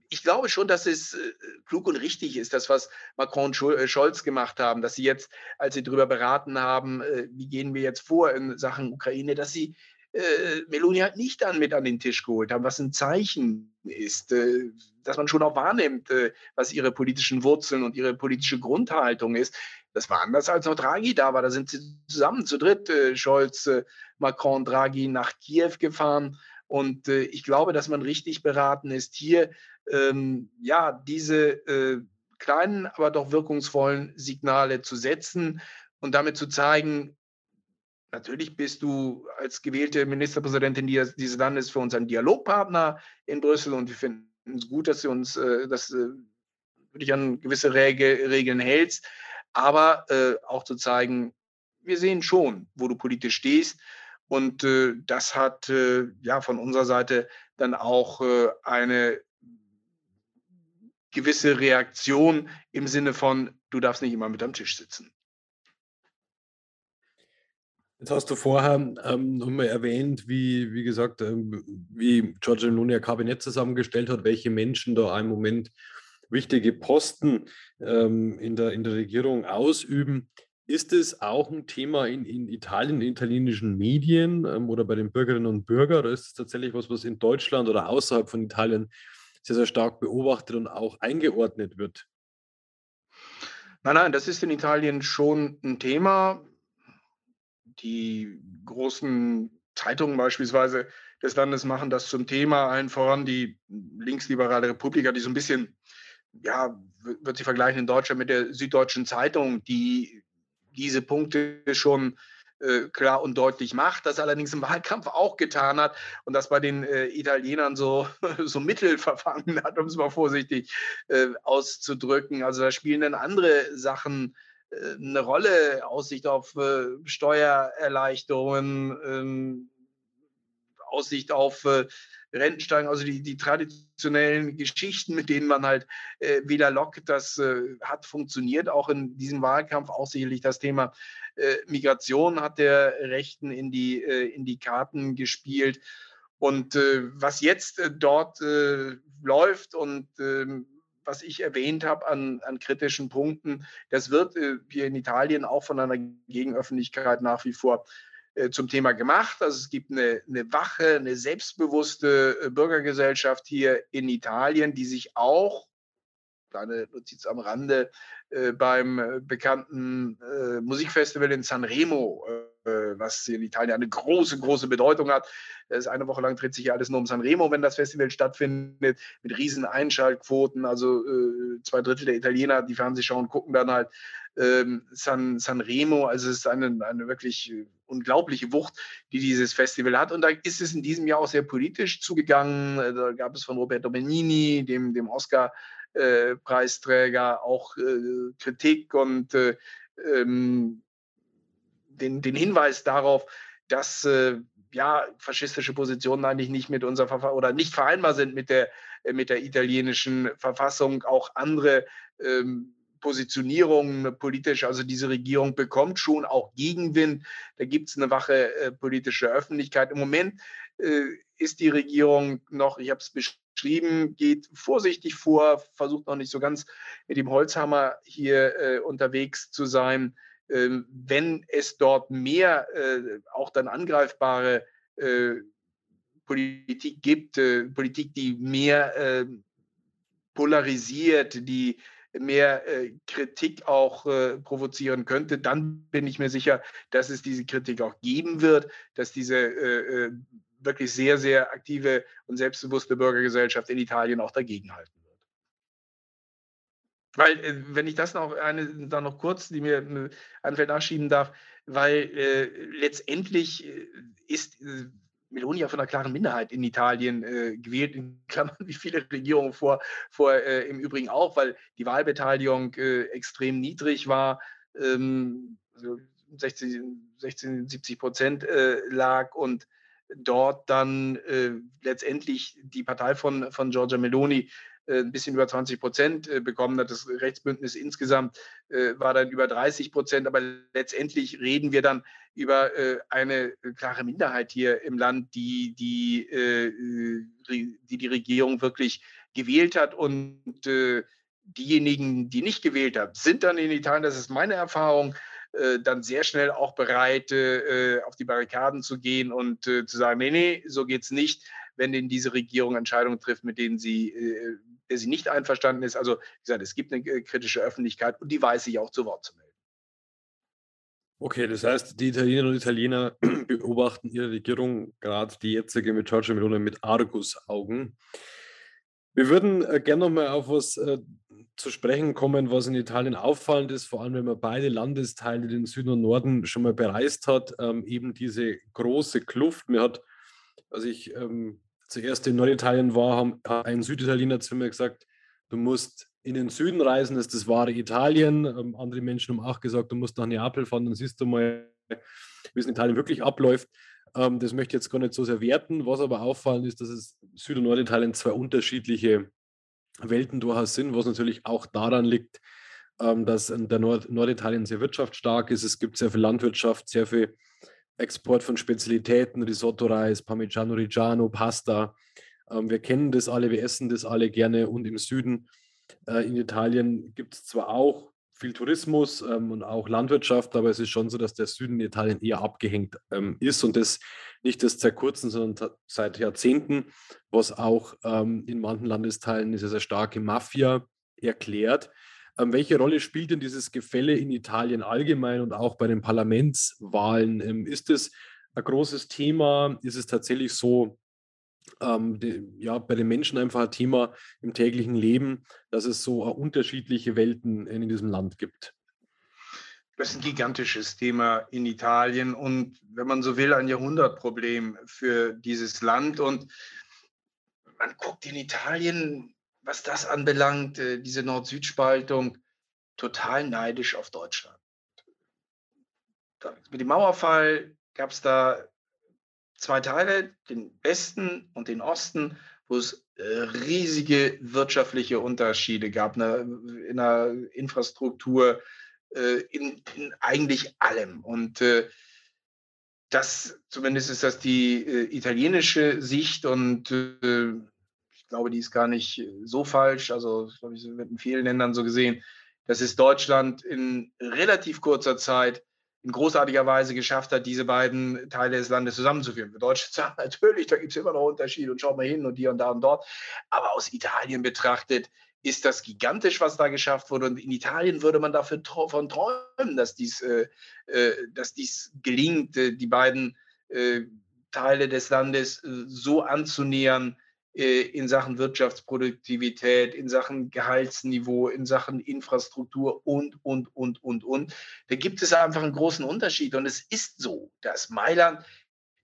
ich glaube schon, dass es äh, klug und richtig ist, das, was Macron und äh, Scholz gemacht haben, dass sie jetzt, als sie darüber beraten haben, wie gehen wir jetzt vor in Sachen Ukraine, dass sie äh, Meloni halt nicht dann mit an den Tisch geholt haben, was ein Zeichen ist, äh, dass man schon auch wahrnimmt, äh, was ihre politischen Wurzeln und ihre politische Grundhaltung ist. Das war anders, als noch Draghi da war. Da sind sie zusammen zu dritt, äh, Scholz, äh, Macron, Draghi, nach Kiew gefahren. Und äh, ich glaube, dass man richtig beraten ist, hier ähm, ja diese äh, kleinen, aber doch wirkungsvollen Signale zu setzen und damit zu zeigen, natürlich bist du als gewählte Ministerpräsidentin dieses Landes für uns ein Dialogpartner in Brüssel und wir finden es gut, dass du uns, äh, dass äh, du dich an gewisse Regel, Regeln hältst aber äh, auch zu zeigen, wir sehen schon, wo du politisch stehst. Und äh, das hat äh, ja von unserer Seite dann auch äh, eine gewisse Reaktion im Sinne von, du darfst nicht immer mit am Tisch sitzen. Jetzt hast du vorher ähm, nochmal erwähnt, wie, wie gesagt, ähm, wie Giorgio Meloni Kabinett zusammengestellt hat, welche Menschen da im Moment wichtige Posten ähm, in, der, in der Regierung ausüben. Ist es auch ein Thema in, in Italien, in italienischen Medien ähm, oder bei den Bürgerinnen und Bürgern? Oder ist es tatsächlich was, was in Deutschland oder außerhalb von Italien sehr, sehr stark beobachtet und auch eingeordnet wird? Nein, nein, das ist in Italien schon ein Thema. Die großen Zeitungen beispielsweise des Landes machen das zum Thema, allen voran die linksliberale Republika, die so ein bisschen ja, wird sie vergleichen in Deutschland mit der Süddeutschen Zeitung, die diese Punkte schon äh, klar und deutlich macht, das allerdings im Wahlkampf auch getan hat und das bei den äh, Italienern so, so mittel verfangen hat, um es mal vorsichtig äh, auszudrücken. Also da spielen dann andere Sachen äh, eine Rolle, Aussicht auf äh, Steuererleichterungen, ähm, Aussicht auf äh, Rentensteigerung, also die, die traditionellen Geschichten, mit denen man halt äh, wieder lockt, das äh, hat funktioniert, auch in diesem Wahlkampf, auch sicherlich das Thema äh, Migration hat der Rechten in die, äh, in die Karten gespielt. Und äh, was jetzt äh, dort läuft und ähm, was ich erwähnt habe an, an kritischen Punkten, das wird hier in Italien auch von einer Gegenöffentlichkeit nach wie vor äh, zum Thema gemacht. Also es gibt eine, eine wache, eine selbstbewusste äh, Bürgergesellschaft hier in Italien, die sich auch, kleine Notiz am Rande, äh, beim äh, bekannten äh, Musikfestival in Sanremo, äh, was in Italien eine große, große Bedeutung hat. Das eine Woche lang dreht sich ja alles nur um Sanremo, wenn das Festival stattfindet, mit riesen Einschaltquoten. Also zwei Drittel der Italiener, die Fernseh schauen, gucken dann halt ähm, San, Sanremo. Also es ist eine, eine wirklich unglaubliche Wucht, die dieses Festival hat. Und da ist es in diesem Jahr auch sehr politisch zugegangen. Da gab es von Roberto Benini, dem, dem Oscar, äh, Preisträger auch äh, Kritik und äh, ähm, den, den Hinweis darauf, dass äh, ja, faschistische Positionen eigentlich nicht mit unserer Verfassung oder nicht vereinbar sind mit der, äh, mit der italienischen Verfassung. Auch andere ähm, Positionierungen politisch, also diese Regierung bekommt schon auch Gegenwind. Da gibt es eine wache äh, politische Öffentlichkeit. Im Moment äh, ist die Regierung noch, ich habe es beschrieben, geht vorsichtig vor, versucht noch nicht so ganz mit dem Holzhammer hier äh, unterwegs zu sein. Ähm, wenn es dort mehr äh, auch dann angreifbare äh, Politik gibt, äh, Politik, die mehr ähm, polarisiert, die mehr äh, Kritik auch äh, provozieren könnte, dann bin ich mir sicher, dass es diese Kritik auch geben wird, dass diese äh, wirklich sehr, sehr aktive und selbstbewusste Bürgergesellschaft in Italien auch dagegenhalten wird. Weil, äh, wenn ich das noch eine, dann noch kurz, die mir äh, einfällt, nachschieben darf, weil äh, letztendlich äh, ist äh, Meloni ja von einer klaren Minderheit in Italien äh, gewählt, in Klammern wie viele Regierungen vor, vor im Übrigen auch, weil die Wahlbeteiligung extrem niedrig war. Ähm, also 16, 16, 70 Prozent lag und dort dann äh, letztendlich die Partei von, von Giorgia Meloni äh, ein bisschen über 20 Prozent äh, bekommen hat. Das Rechtsbündnis insgesamt äh, war dann über 30 Prozent. Aber letztendlich reden wir dann über äh, eine klare Minderheit hier im Land, die die, äh, die, die Regierung wirklich gewählt hat. Und diejenigen, die nicht gewählt haben, sind dann in Italien, das ist meine Erfahrung, äh, dann sehr schnell auch bereit, äh, auf die Barrikaden zu gehen und äh, zu sagen, nee, nee, so geht es nicht, wenn denn diese Regierung Entscheidungen trifft, mit denen sie, äh, der sie nicht einverstanden ist. Also wie gesagt, es gibt eine äh, kritische Öffentlichkeit und die weiß sich auch zu Wort zu melden. Okay, das heißt, die Italienerinnen und Italiener beobachten ihre Regierung, gerade die jetzige mit Giorgio Meloni, mit Argusaugen. Wir würden äh, gerne nochmal auf was äh, zu sprechen kommen, was in Italien auffallend ist, vor allem wenn man beide Landesteile, den Süden und Norden, schon mal bereist hat, ähm, eben diese große Kluft. Mir hat, als ich ähm, zuerst in Norditalien war, haben, hat ein Süditaliener zu mir gesagt, du musst in den Süden reisen, das ist das wahre Italien. Ähm, andere Menschen haben auch gesagt, du musst nach Neapel fahren, dann siehst du mal, wie es in Italien wirklich abläuft. Ähm, das möchte ich jetzt gar nicht so sehr werten. Was aber auffallend ist, dass es Süd- und Norditalien zwei unterschiedliche Welten durchaus sind, was natürlich auch daran liegt, ähm, dass der Nord Norditalien sehr wirtschaftsstark ist. Es gibt sehr viel Landwirtschaft, sehr viel Export von Spezialitäten, Risotto-Reis, Parmigiano Reggiano, Pasta. Ähm, wir kennen das alle, wir essen das alle gerne und im Süden äh, in Italien gibt es zwar auch viel Tourismus ähm, und auch Landwirtschaft, aber es ist schon so, dass der Süden Italien eher abgehängt ähm, ist und das nicht erst seit kurzem, sondern seit Jahrzehnten, was auch ähm, in manchen Landesteilen eine sehr, sehr starke Mafia erklärt. Ähm, welche Rolle spielt denn dieses Gefälle in Italien allgemein und auch bei den Parlamentswahlen? Ähm, ist es ein großes Thema? Ist es tatsächlich so, ähm, die, ja, bei den Menschen einfach ein Thema im täglichen Leben, dass es so unterschiedliche Welten in diesem Land gibt. Das ist ein gigantisches Thema in Italien und wenn man so will, ein Jahrhundertproblem für dieses Land. Und man guckt in Italien, was das anbelangt, äh, diese Nord-Süd-Spaltung, total neidisch auf Deutschland. Mit dem Mauerfall gab es da zwei Teile, den Westen und den Osten, wo es äh, riesige wirtschaftliche Unterschiede gab in der Infrastruktur, äh, in, in, eigentlich allem. Und das, zumindest ist das die italienische Sicht und glaube, die ist gar nicht so falsch. Also, das habe ich mit vielen Ländern so gesehen. Das ist Deutschland in relativ kurzer Zeit in großartiger Weise geschafft hat, diese beiden Teile des Landes zusammenzuführen. Für Deutschland sagen natürlich, da gibt es immer noch Unterschiede und schaut mal hin und hier und da und dort. Aber aus Italien betrachtet ist das gigantisch, was da geschafft wurde. Und in Italien würde man dafür von träumen, dass dies, äh, äh, dass dies gelingt, äh, die beiden äh, Teile des Landes äh, so anzunähern, äh, in Sachen Wirtschaftsproduktivität, in Sachen Gehaltsniveau, in Sachen Infrastruktur und, und, und, und, und. Da gibt es einfach einen großen Unterschied. Und es ist so, dass Mailand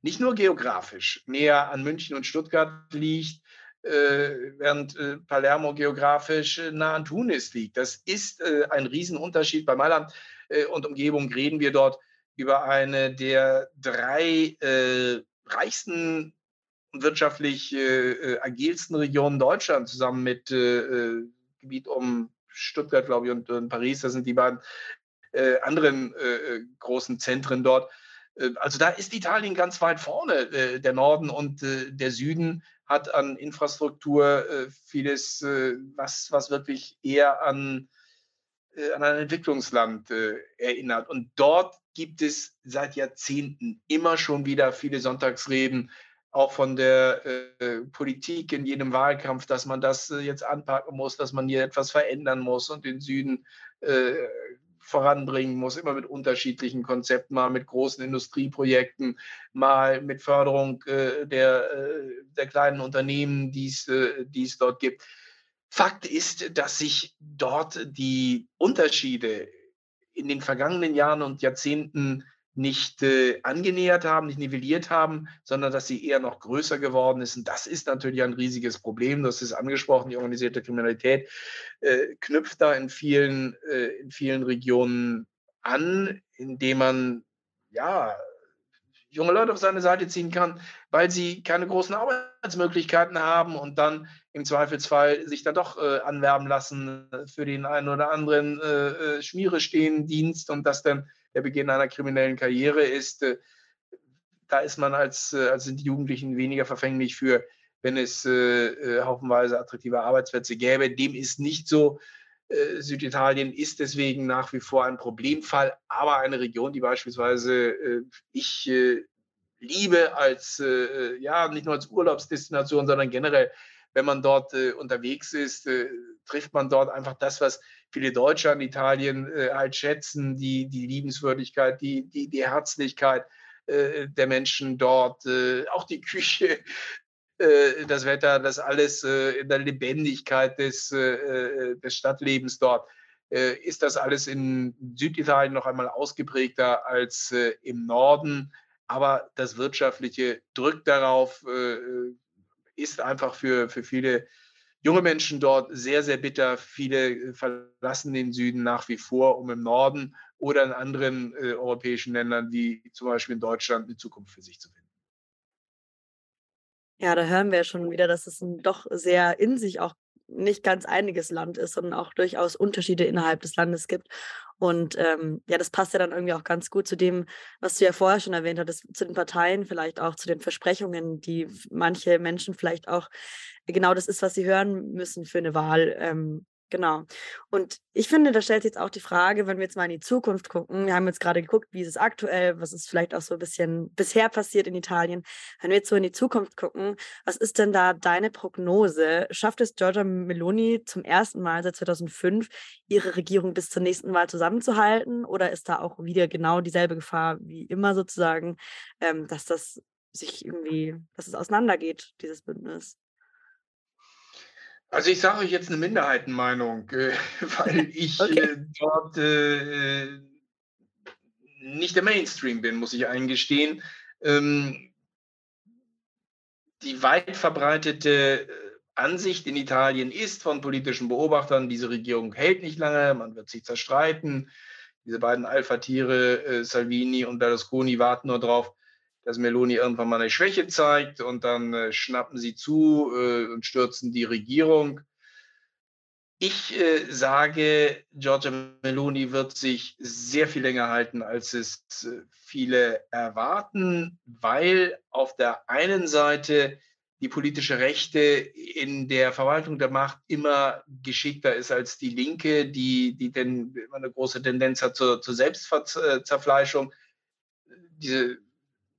nicht nur geografisch näher an München und Stuttgart liegt, äh, während äh, Palermo geografisch äh, nah an Tunis liegt. Das ist äh, ein Riesenunterschied. Bei Mailand äh, und Umgebung reden wir dort über eine der drei reichsten wirtschaftlich äh, äh, agilsten Regionen Deutschlands zusammen mit äh, äh, Gebiet um Stuttgart, glaube ich, und, und, Paris. Das sind die beiden äh, anderen äh, großen Zentren dort. Also da ist Italien ganz weit vorne. Der Norden und der Süden hat an Infrastruktur vieles, was, was wirklich eher an, an ein Entwicklungsland erinnert. Und dort gibt es seit Jahrzehnten immer schon wieder viele Sonntagsreden auch von der äh, Politik in jedem Wahlkampf, dass man das äh, jetzt anpacken muss, dass man hier etwas verändern muss und den Süden äh, voranbringen muss, immer mit unterschiedlichen Konzepten, mal mit großen Industrieprojekten, mal mit Förderung äh, der, äh, der kleinen Unternehmen, die äh, es dort gibt. Fakt ist, dass sich dort die Unterschiede in den vergangenen Jahren und Jahrzehnten nicht äh, angenähert haben, nicht nivelliert haben, sondern dass sie eher noch größer geworden ist. Und das ist natürlich ein riesiges Problem. Das ist angesprochen, die organisierte Kriminalität äh, knüpft da in vielen, äh, in vielen Regionen an, indem man ja junge Leute auf seine Seite ziehen kann, weil sie keine großen Arbeitsmöglichkeiten haben und dann im Zweifelsfall sich dann doch äh, anwerben lassen für den einen oder anderen äh, äh Schmiere stehen Dienst und das dann der Beginn einer kriminellen Karriere ist, äh, da ist man als, äh, als sind die Jugendlichen weniger verfänglich für, wenn es äh, haufenweise attraktive Arbeitsplätze gäbe. Dem ist nicht so. Süditalien ist deswegen nach wie vor ein Problemfall, aber eine Region, die beispielsweise ich liebe als, ja, nicht nur als Urlaubsdestination, sondern generell, wenn man dort unterwegs ist, trifft man dort einfach das, was viele Deutsche an Italien äh, halt schätzen, die, die Liebenswürdigkeit, die, die, die Herzlichkeit äh, der Menschen dort, äh, auch die Küche, äh, das Wetter, das alles äh, in der Lebendigkeit des, äh, des Stadtlebens dort. ist das alles in Süditalien noch einmal ausgeprägter als im Norden? Aber das Wirtschaftliche drückt darauf, ist einfach für, für viele junge Menschen dort sehr, sehr bitter. Viele äh, verlassen den Süden nach wie vor, um im Norden oder in anderen äh, europäischen Ländern, wie zum Beispiel in Deutschland, eine Zukunft für sich zu finden. Ja, da hören wir schon wieder, dass es ein doch sehr in sich auch nicht ganz einiges Land ist, sondern auch durchaus Unterschiede innerhalb des Landes gibt. Und ähm, ja, das passt ja dann irgendwie auch ganz gut zu dem, was du ja vorher schon erwähnt hattest, zu den Parteien, vielleicht auch zu den Versprechungen, die manche Menschen vielleicht auch genau das ist, was sie hören müssen für eine Wahl. Ähm, Genau. Und ich finde, da stellt sich jetzt auch die Frage, wenn wir jetzt mal in die Zukunft gucken. Wir haben jetzt gerade geguckt, wie ist es aktuell, was ist vielleicht auch so ein bisschen bisher passiert in Italien. Wenn wir jetzt so in die Zukunft gucken, was ist denn da deine Prognose? Schafft es Giorgia Meloni zum ersten Mal seit 2005, ihre Regierung bis zur nächsten Wahl zusammenzuhalten? Oder ist da auch wieder genau dieselbe Gefahr wie immer sozusagen, ähm, dass das sich irgendwie, dass es auseinandergeht, dieses Bündnis? Also ich sage euch jetzt eine Minderheitenmeinung, äh, weil ich okay. äh, dort äh, nicht der Mainstream bin, muss ich eingestehen. Ähm, die weit verbreitete äh, Ansicht in Italien ist von politischen Beobachtern, diese Regierung hält nicht lange, man wird sich zerstreiten. Diese beiden Alpha-Tiere, äh, Salvini und Berlusconi, warten nur darauf, dass Meloni irgendwann mal eine Schwäche zeigt und dann äh, schnappen sie zu äh, und stürzen die Regierung. Ich äh, sage, Giorgia Meloni wird sich sehr viel länger halten, als es äh, viele erwarten, weil auf der einen Seite die politische Rechte in der Verwaltung der Macht immer geschickter ist als die Linke, die, die denn immer eine große Tendenz hat zur, zur Selbstzerfleischung. Diese,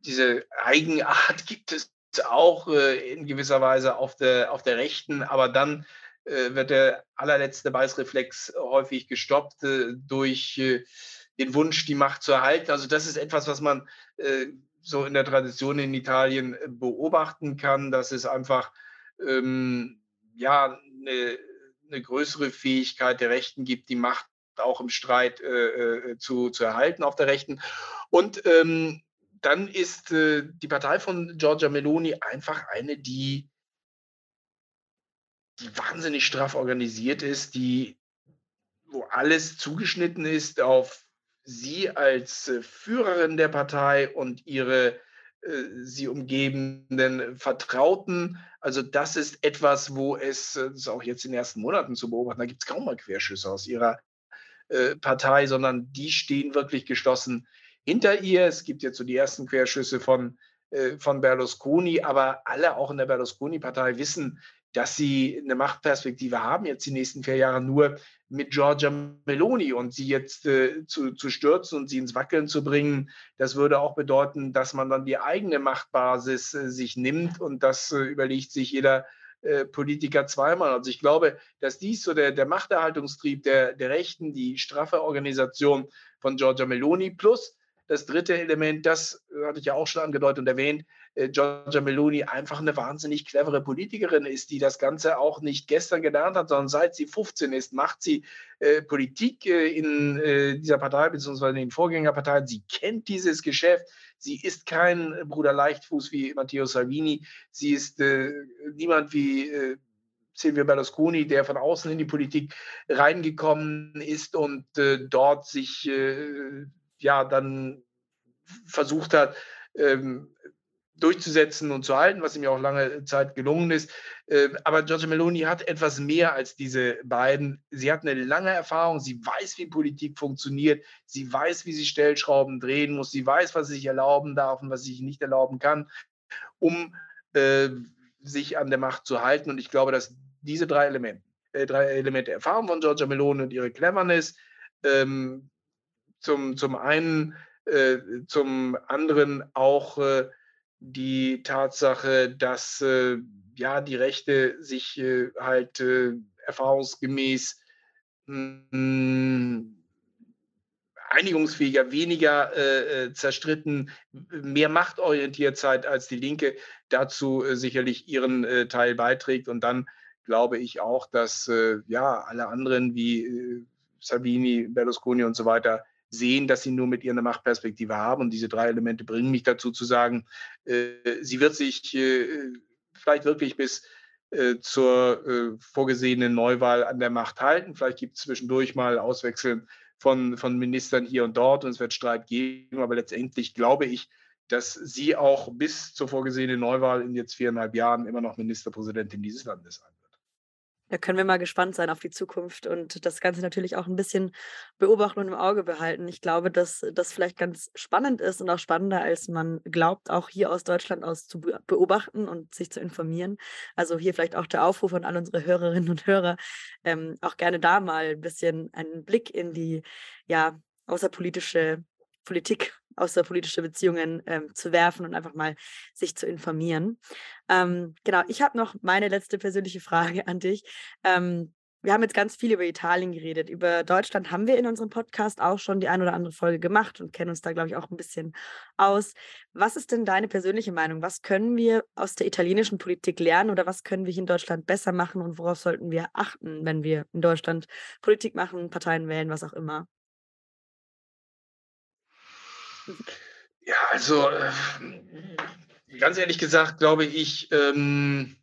diese Eigenart gibt es auch äh, in gewisser Weise auf der, auf der Rechten, aber dann äh, wird der allerletzte Beißreflex häufig gestoppt äh, durch äh, den Wunsch, die Macht zu erhalten. Also das ist etwas, was man äh, so in der Tradition in Italien äh, beobachten kann, dass es einfach ähm, ja eine, eine, größere Fähigkeit der Rechten gibt, die Macht auch im Streit zu, zu erhalten auf der Rechten. Und ähm, dann ist äh, die Partei von Giorgia Meloni einfach eine, die, die wahnsinnig straff organisiert ist, die, wo alles zugeschnitten ist auf sie als äh, Führerin der Partei und ihre äh, sie umgebenden Vertrauten. Also das ist etwas, wo es, äh, das ist auch jetzt in den ersten Monaten zu beobachten, da gibt es kaum mal Querschüsse aus ihrer äh, Partei, sondern die stehen wirklich geschlossen hinter ihr. Es gibt jetzt so die ersten Querschüsse von, äh, von Berlusconi, aber alle auch in der Berlusconi-Partei wissen, dass sie eine Machtperspektive haben, jetzt die nächsten vier Jahre nur mit Giorgia Meloni und sie jetzt äh, zu, zu stürzen und sie ins Wackeln zu bringen, das würde auch bedeuten, dass man dann die eigene Machtbasis äh, sich nimmt und das äh, überlegt sich jeder äh, Politiker zweimal. Also ich glaube, dass dies so der, der Machterhaltungstrieb der, der Rechten, die straffe Organisation von Giorgia Meloni plus das dritte Element, das hatte ich ja auch schon angedeutet und erwähnt, äh, Giorgia Meloni einfach eine wahnsinnig clevere Politikerin ist, die das Ganze auch nicht gestern gelernt hat, sondern seit sie 15 ist, macht sie äh, Politik äh, in äh, dieser Partei beziehungsweise in den Vorgängerparteien. Sie kennt dieses Geschäft. Sie ist kein Bruder Leichtfuß wie Matteo Salvini. Sie ist äh, niemand wie äh, Silvio Berlusconi, der von außen in die Politik reingekommen ist und dort sich ja dann versucht hat, ähm, durchzusetzen und zu halten, was ihm ja auch lange Zeit gelungen ist. Ähm, aber Giorgia Meloni hat etwas mehr als diese beiden. Sie hat eine lange Erfahrung, sie weiß, wie Politik funktioniert, sie weiß, wie sie Stellschrauben drehen muss, sie weiß, was sie sich erlauben darf und was sie sich nicht erlauben kann, um äh, sich an der Macht zu halten. Und ich glaube, dass diese drei Elemente, äh, drei Elemente Erfahrung von Giorgia Meloni und ihre Cleverness, ähm, zum, zum einen, äh, zum anderen auch äh, die Tatsache, dass äh, ja die Rechte sich äh, halt äh, erfahrungsgemäß mh, hm, einigungsfähiger, weniger äh, äh, zerstritten, mehr machtorientiert seid als die Linke, dazu äh, sicherlich ihren äh, Teil beiträgt. Und dann glaube ich auch, dass ja alle anderen wie Salvini, Berlusconi und so weiter sehen, dass sie nur mit ihr eine Machtperspektive haben. Und diese drei Elemente bringen mich dazu zu sagen, äh, sie wird sich äh, vielleicht wirklich bis äh, zur äh, vorgesehenen Neuwahl an der Macht halten. Vielleicht gibt es zwischendurch mal Auswechseln von, von Ministern hier und dort und es wird Streit geben. Aber letztendlich glaube ich, dass sie auch bis zur vorgesehenen Neuwahl in jetzt viereinhalb Jahren immer noch Ministerpräsidentin dieses Landes sein. Da können wir mal gespannt sein auf die Zukunft und das Ganze natürlich auch ein bisschen beobachten und im Auge behalten. Ich glaube, dass das vielleicht ganz spannend ist und auch spannender, als man glaubt, auch hier aus Deutschland aus zu beobachten und sich zu informieren. Also hier vielleicht auch der Aufruf an all unsere Hörerinnen und Hörer, ähm, auch gerne da mal ein bisschen einen Blick in die ja, außerpolitische Politik außerpolitische Beziehungen ähm, zu werfen und einfach mal sich zu informieren. Ähm, genau, ich habe noch meine letzte persönliche Frage an dich. Ähm, wir haben jetzt ganz viel über Italien geredet. Über Deutschland haben wir in unserem Podcast auch schon die ein oder andere Folge gemacht und kennen uns da, glaube ich, auch ein bisschen aus. Was ist denn deine persönliche Meinung? Was können wir aus der italienischen Politik lernen oder was können wir hier in Deutschland besser machen und worauf sollten wir achten, wenn wir in Deutschland Politik machen, Parteien wählen, was auch immer? Ja, also äh, ganz ehrlich gesagt, glaube ich, ähm,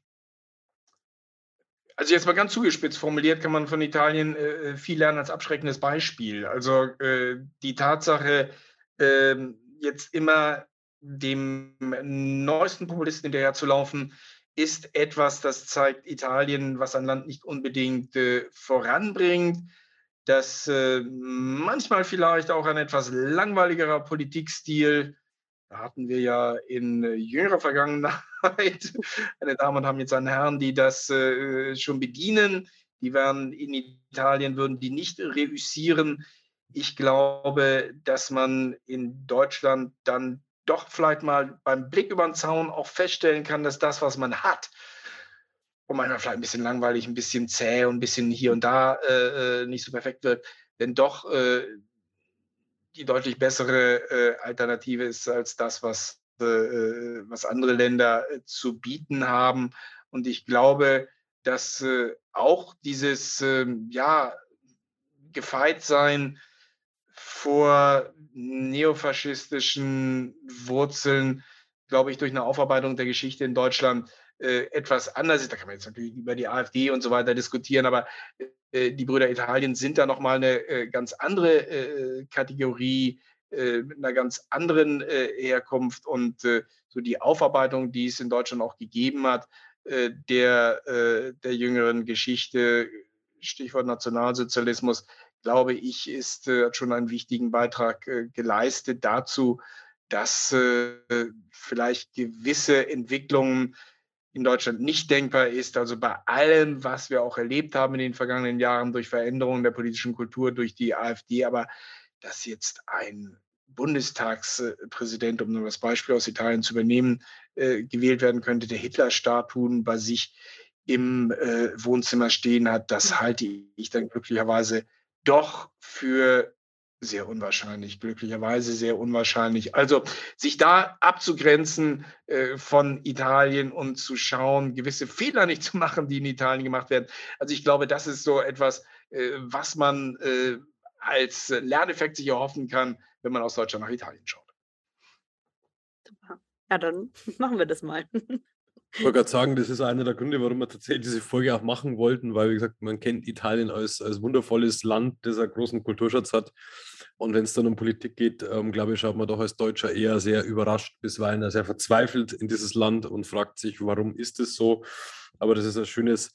also jetzt mal ganz zugespitzt formuliert, kann man von Italien äh, viel lernen als abschreckendes Beispiel. Also äh, die Tatsache, äh, jetzt immer dem neuesten Populisten hinterher zu laufen, ist etwas, das zeigt Italien, was ein Land nicht unbedingt äh, voranbringt, dass äh, manchmal vielleicht auch ein etwas langweiligerer Politikstil da hatten wir ja in äh, jüngerer Vergangenheit, meine Damen und Herren, jetzt einen Herrn, die das äh, schon bedienen. Die werden in Italien, würden die nicht reüssieren. Ich glaube, dass man in Deutschland dann doch vielleicht mal beim Blick über den Zaun auch feststellen kann, dass das, was man hat, und manchmal vielleicht ein bisschen langweilig, ein bisschen zäh und ein bisschen hier und da äh, äh nicht so perfekt wird, denn doch äh, die deutlich bessere äh, Alternative ist als das, was, äh, was andere Länder zu bieten haben. Und ich glaube, dass auch dieses ähm, ja, Gefeitsein vor neofaschistischen Wurzeln, glaube ich, durch eine Aufarbeitung der Geschichte in Deutschland äh, etwas anders ist. Da kann man jetzt natürlich über die AfD und so weiter diskutieren, aber äh, die Brüder Italien sind da nochmal eine äh, ganz andere Kategorie mit einer ganz anderen Herkunft und so die Aufarbeitung, die es in Deutschland auch gegeben hat, der, der jüngeren Geschichte, Stichwort Nationalsozialismus, glaube ich, ist, hat schon einen wichtigen Beitrag geleistet dazu, dass vielleicht gewisse Entwicklungen in Deutschland nicht denkbar ist. Also bei allem, was wir auch erlebt haben in den vergangenen Jahren durch Veränderungen der politischen Kultur durch die AfD, aber dass jetzt ein Bundestagspräsident, um nur das Beispiel aus Italien zu übernehmen, äh, gewählt werden könnte, der Hitler-Statuen bei sich im äh, Wohnzimmer stehen hat, das halte ich dann glücklicherweise doch für sehr unwahrscheinlich, glücklicherweise sehr unwahrscheinlich. Also sich da abzugrenzen äh, von Italien und zu schauen, gewisse Fehler nicht zu machen, die in Italien gemacht werden. Also ich glaube, das ist so etwas, äh, was man äh, als Lerneffekt sich erhoffen kann, wenn man aus Deutschland nach Italien schaut. Ja, dann machen wir das mal. Ich wollte gerade sagen, das ist einer der Gründe, warum wir tatsächlich diese Folge auch machen wollten, weil, wie gesagt, man kennt Italien als, als wundervolles Land, das einen großen Kulturschatz hat. Und wenn es dann um Politik geht, ähm, glaube ich, schaut man doch als Deutscher eher sehr überrascht, bisweilen sehr verzweifelt in dieses Land und fragt sich, warum ist es so? Aber das ist ein schönes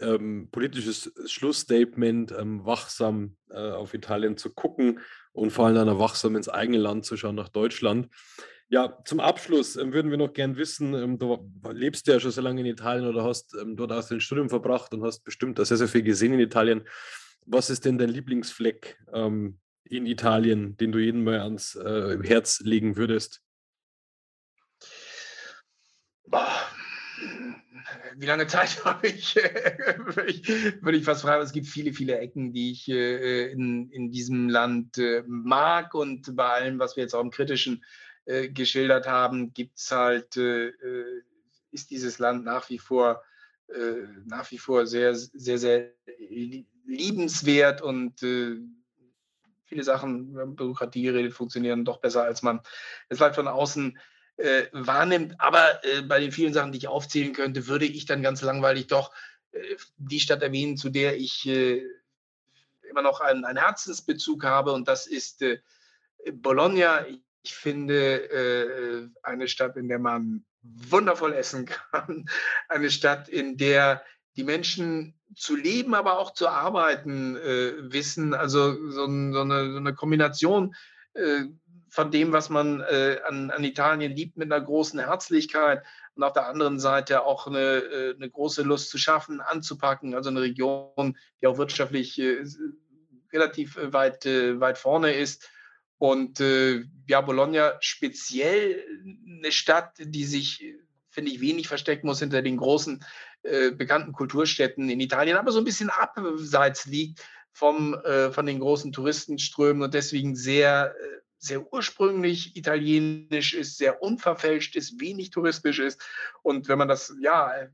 ähm, politisches Schlussstatement, ähm, wachsam äh, auf Italien zu gucken und vor allem dann wachsam ins eigene Land zu schauen, nach Deutschland. Ja, zum Abschluss ähm, würden wir noch gern wissen, ähm, du lebst ja schon so lange in Italien oder hast ähm, dort aus dein Studium verbracht und hast bestimmt sehr, sehr viel gesehen in Italien. Was ist denn dein Lieblingsfleck in Italien, den du jedem mal ans äh, Herz legen würdest? Wie lange Zeit habe ich? würde, ich würde ich fast fragen. Es gibt viele, viele Ecken, die ich äh, in, in diesem Land äh, mag und bei allem, was wir jetzt auch im Kritischen äh, geschildert haben, gibt es halt, äh, äh, ist dieses Land nach wie vor äh, nach wie vor sehr, sehr, sehr liebenswert und äh, viele Sachen, Bürokratie funktionieren doch besser, als man es vielleicht von außen äh, wahrnimmt. Aber äh, bei den vielen Sachen, die ich aufzählen könnte, würde ich dann ganz langweilig doch äh, die Stadt erwähnen, zu der ich immer noch einen, einen, Herzensbezug habe. Und das ist Bologna. Ich finde äh, eine Stadt, in der man wundervoll essen kann. Eine Stadt, in der die Menschen zu leben, aber auch zu arbeiten äh, wissen. Also so, ein, so, eine, so eine, Kombination äh, von dem, was man äh, an, an, Italien liebt, mit einer großen Herzlichkeit und auf der anderen Seite auch eine, eine große Lust zu schaffen, anzupacken. Also eine Region, die auch wirtschaftlich äh, relativ weit, weit vorne ist und äh, ja, Bologna speziell eine Stadt, die sich, finde ich, wenig verstecken muss hinter den großen äh, bekannten Kulturstädten in Italien, aber so ein bisschen abseits liegt vom, äh, von den großen Touristenströmen und deswegen sehr, äh, sehr ursprünglich italienisch ist, sehr unverfälscht ist, wenig touristisch ist. Und wenn man das ja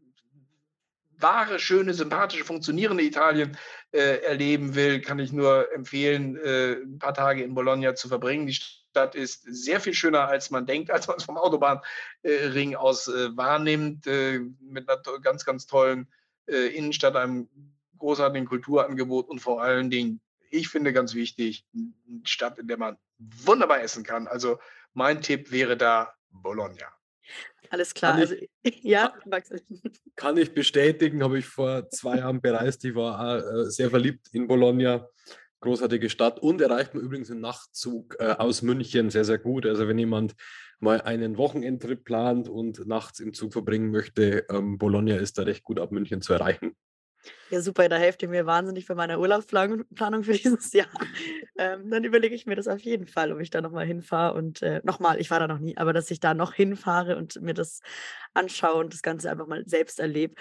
wahre, schöne, sympathische, funktionierende Italien äh, erleben will, kann ich nur empfehlen, äh, ein paar Tage in Bologna zu verbringen. Die Stadt ist sehr viel schöner, als man denkt, als man es vom Autobahnring aus äh, wahrnimmt, äh, mit einer ganz, ganz tollen äh, Innenstadt, einem großartigen Kulturangebot und vor allen Dingen, ich finde ganz wichtig, eine Stadt, in der man wunderbar essen kann. Also mein Tipp wäre da Bologna. Alles klar. Kann also, ich, ja, Max. Kann ich bestätigen, habe ich vor zwei Jahren bereist. Ich war äh, sehr verliebt in Bologna. Großartige Stadt und erreicht man übrigens im Nachtzug äh, aus München sehr, sehr gut. Also wenn jemand mal einen Wochenendtrip plant und nachts im Zug verbringen möchte, ähm, Bologna ist da recht gut ab München zu erreichen. Ja, super, da helft ihr mir wahnsinnig für meine Urlaubsplanung für dieses Jahr. Ähm, dann überlege ich mir das auf jeden Fall, ob ich da nochmal hinfahre und äh, nochmal, ich war da noch nie, aber dass ich da noch hinfahre und mir das anschaue und das Ganze einfach mal selbst erlebe.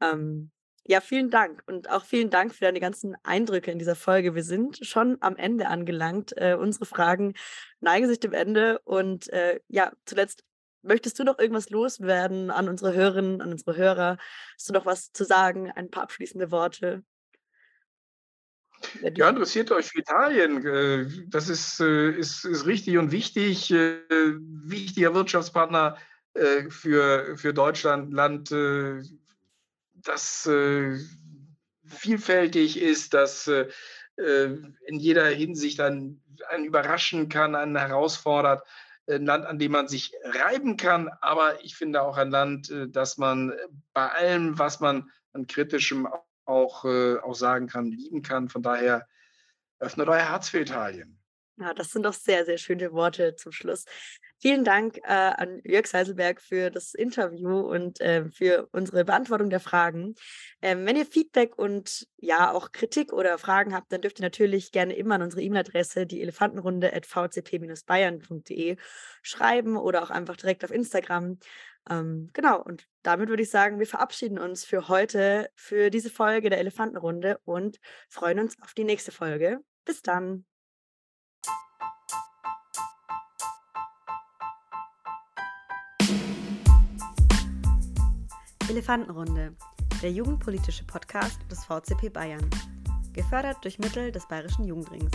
Ähm, ja, vielen Dank und auch vielen Dank für deine ganzen Eindrücke in dieser Folge. Wir sind schon am Ende angelangt. Äh, unsere Fragen neigen sich dem Ende und äh, ja, zuletzt Möchtest du noch irgendwas loswerden an unsere Hörerinnen, an unsere Hörer? Hast du noch was zu sagen? Ein paar abschließende Worte? Ja, interessiert euch für Italien. Äh, das ist, äh, ist, ist richtig und wichtig. Äh, wichtiger Wirtschaftspartner für, für Deutschland, Land, das vielfältig ist, das in jeder Hinsicht einen, einen überraschen kann, einen herausfordert ein Land, an dem man sich reiben kann, aber ich finde auch ein Land, äh, das man äh, bei allem, was man an kritischem auch, äh, auch sagen kann, lieben kann. Von daher öffnet euer Herz für Italien. Ja, das sind doch sehr, sehr schöne Worte zum Schluss. Vielen Dank äh, an Jörg Seiselberg für das Interview und äh, für unsere Beantwortung der Fragen. Ähm, wenn ihr Feedback und ja auch Kritik oder Fragen habt, dann dürft ihr natürlich gerne immer an unsere E-Mail-Adresse, die elefantenrunde.vcp-bayern.de schreiben oder auch einfach direkt auf Instagram. Ähm, genau, und damit würde ich sagen, wir verabschieden uns für heute, für diese Folge der Elefantenrunde und freuen uns auf die nächste Folge. Bis dann. Elefantenrunde, der jugendpolitische Podcast des VCP Bayern. Gefördert durch Mittel des Bayerischen Jugendrings.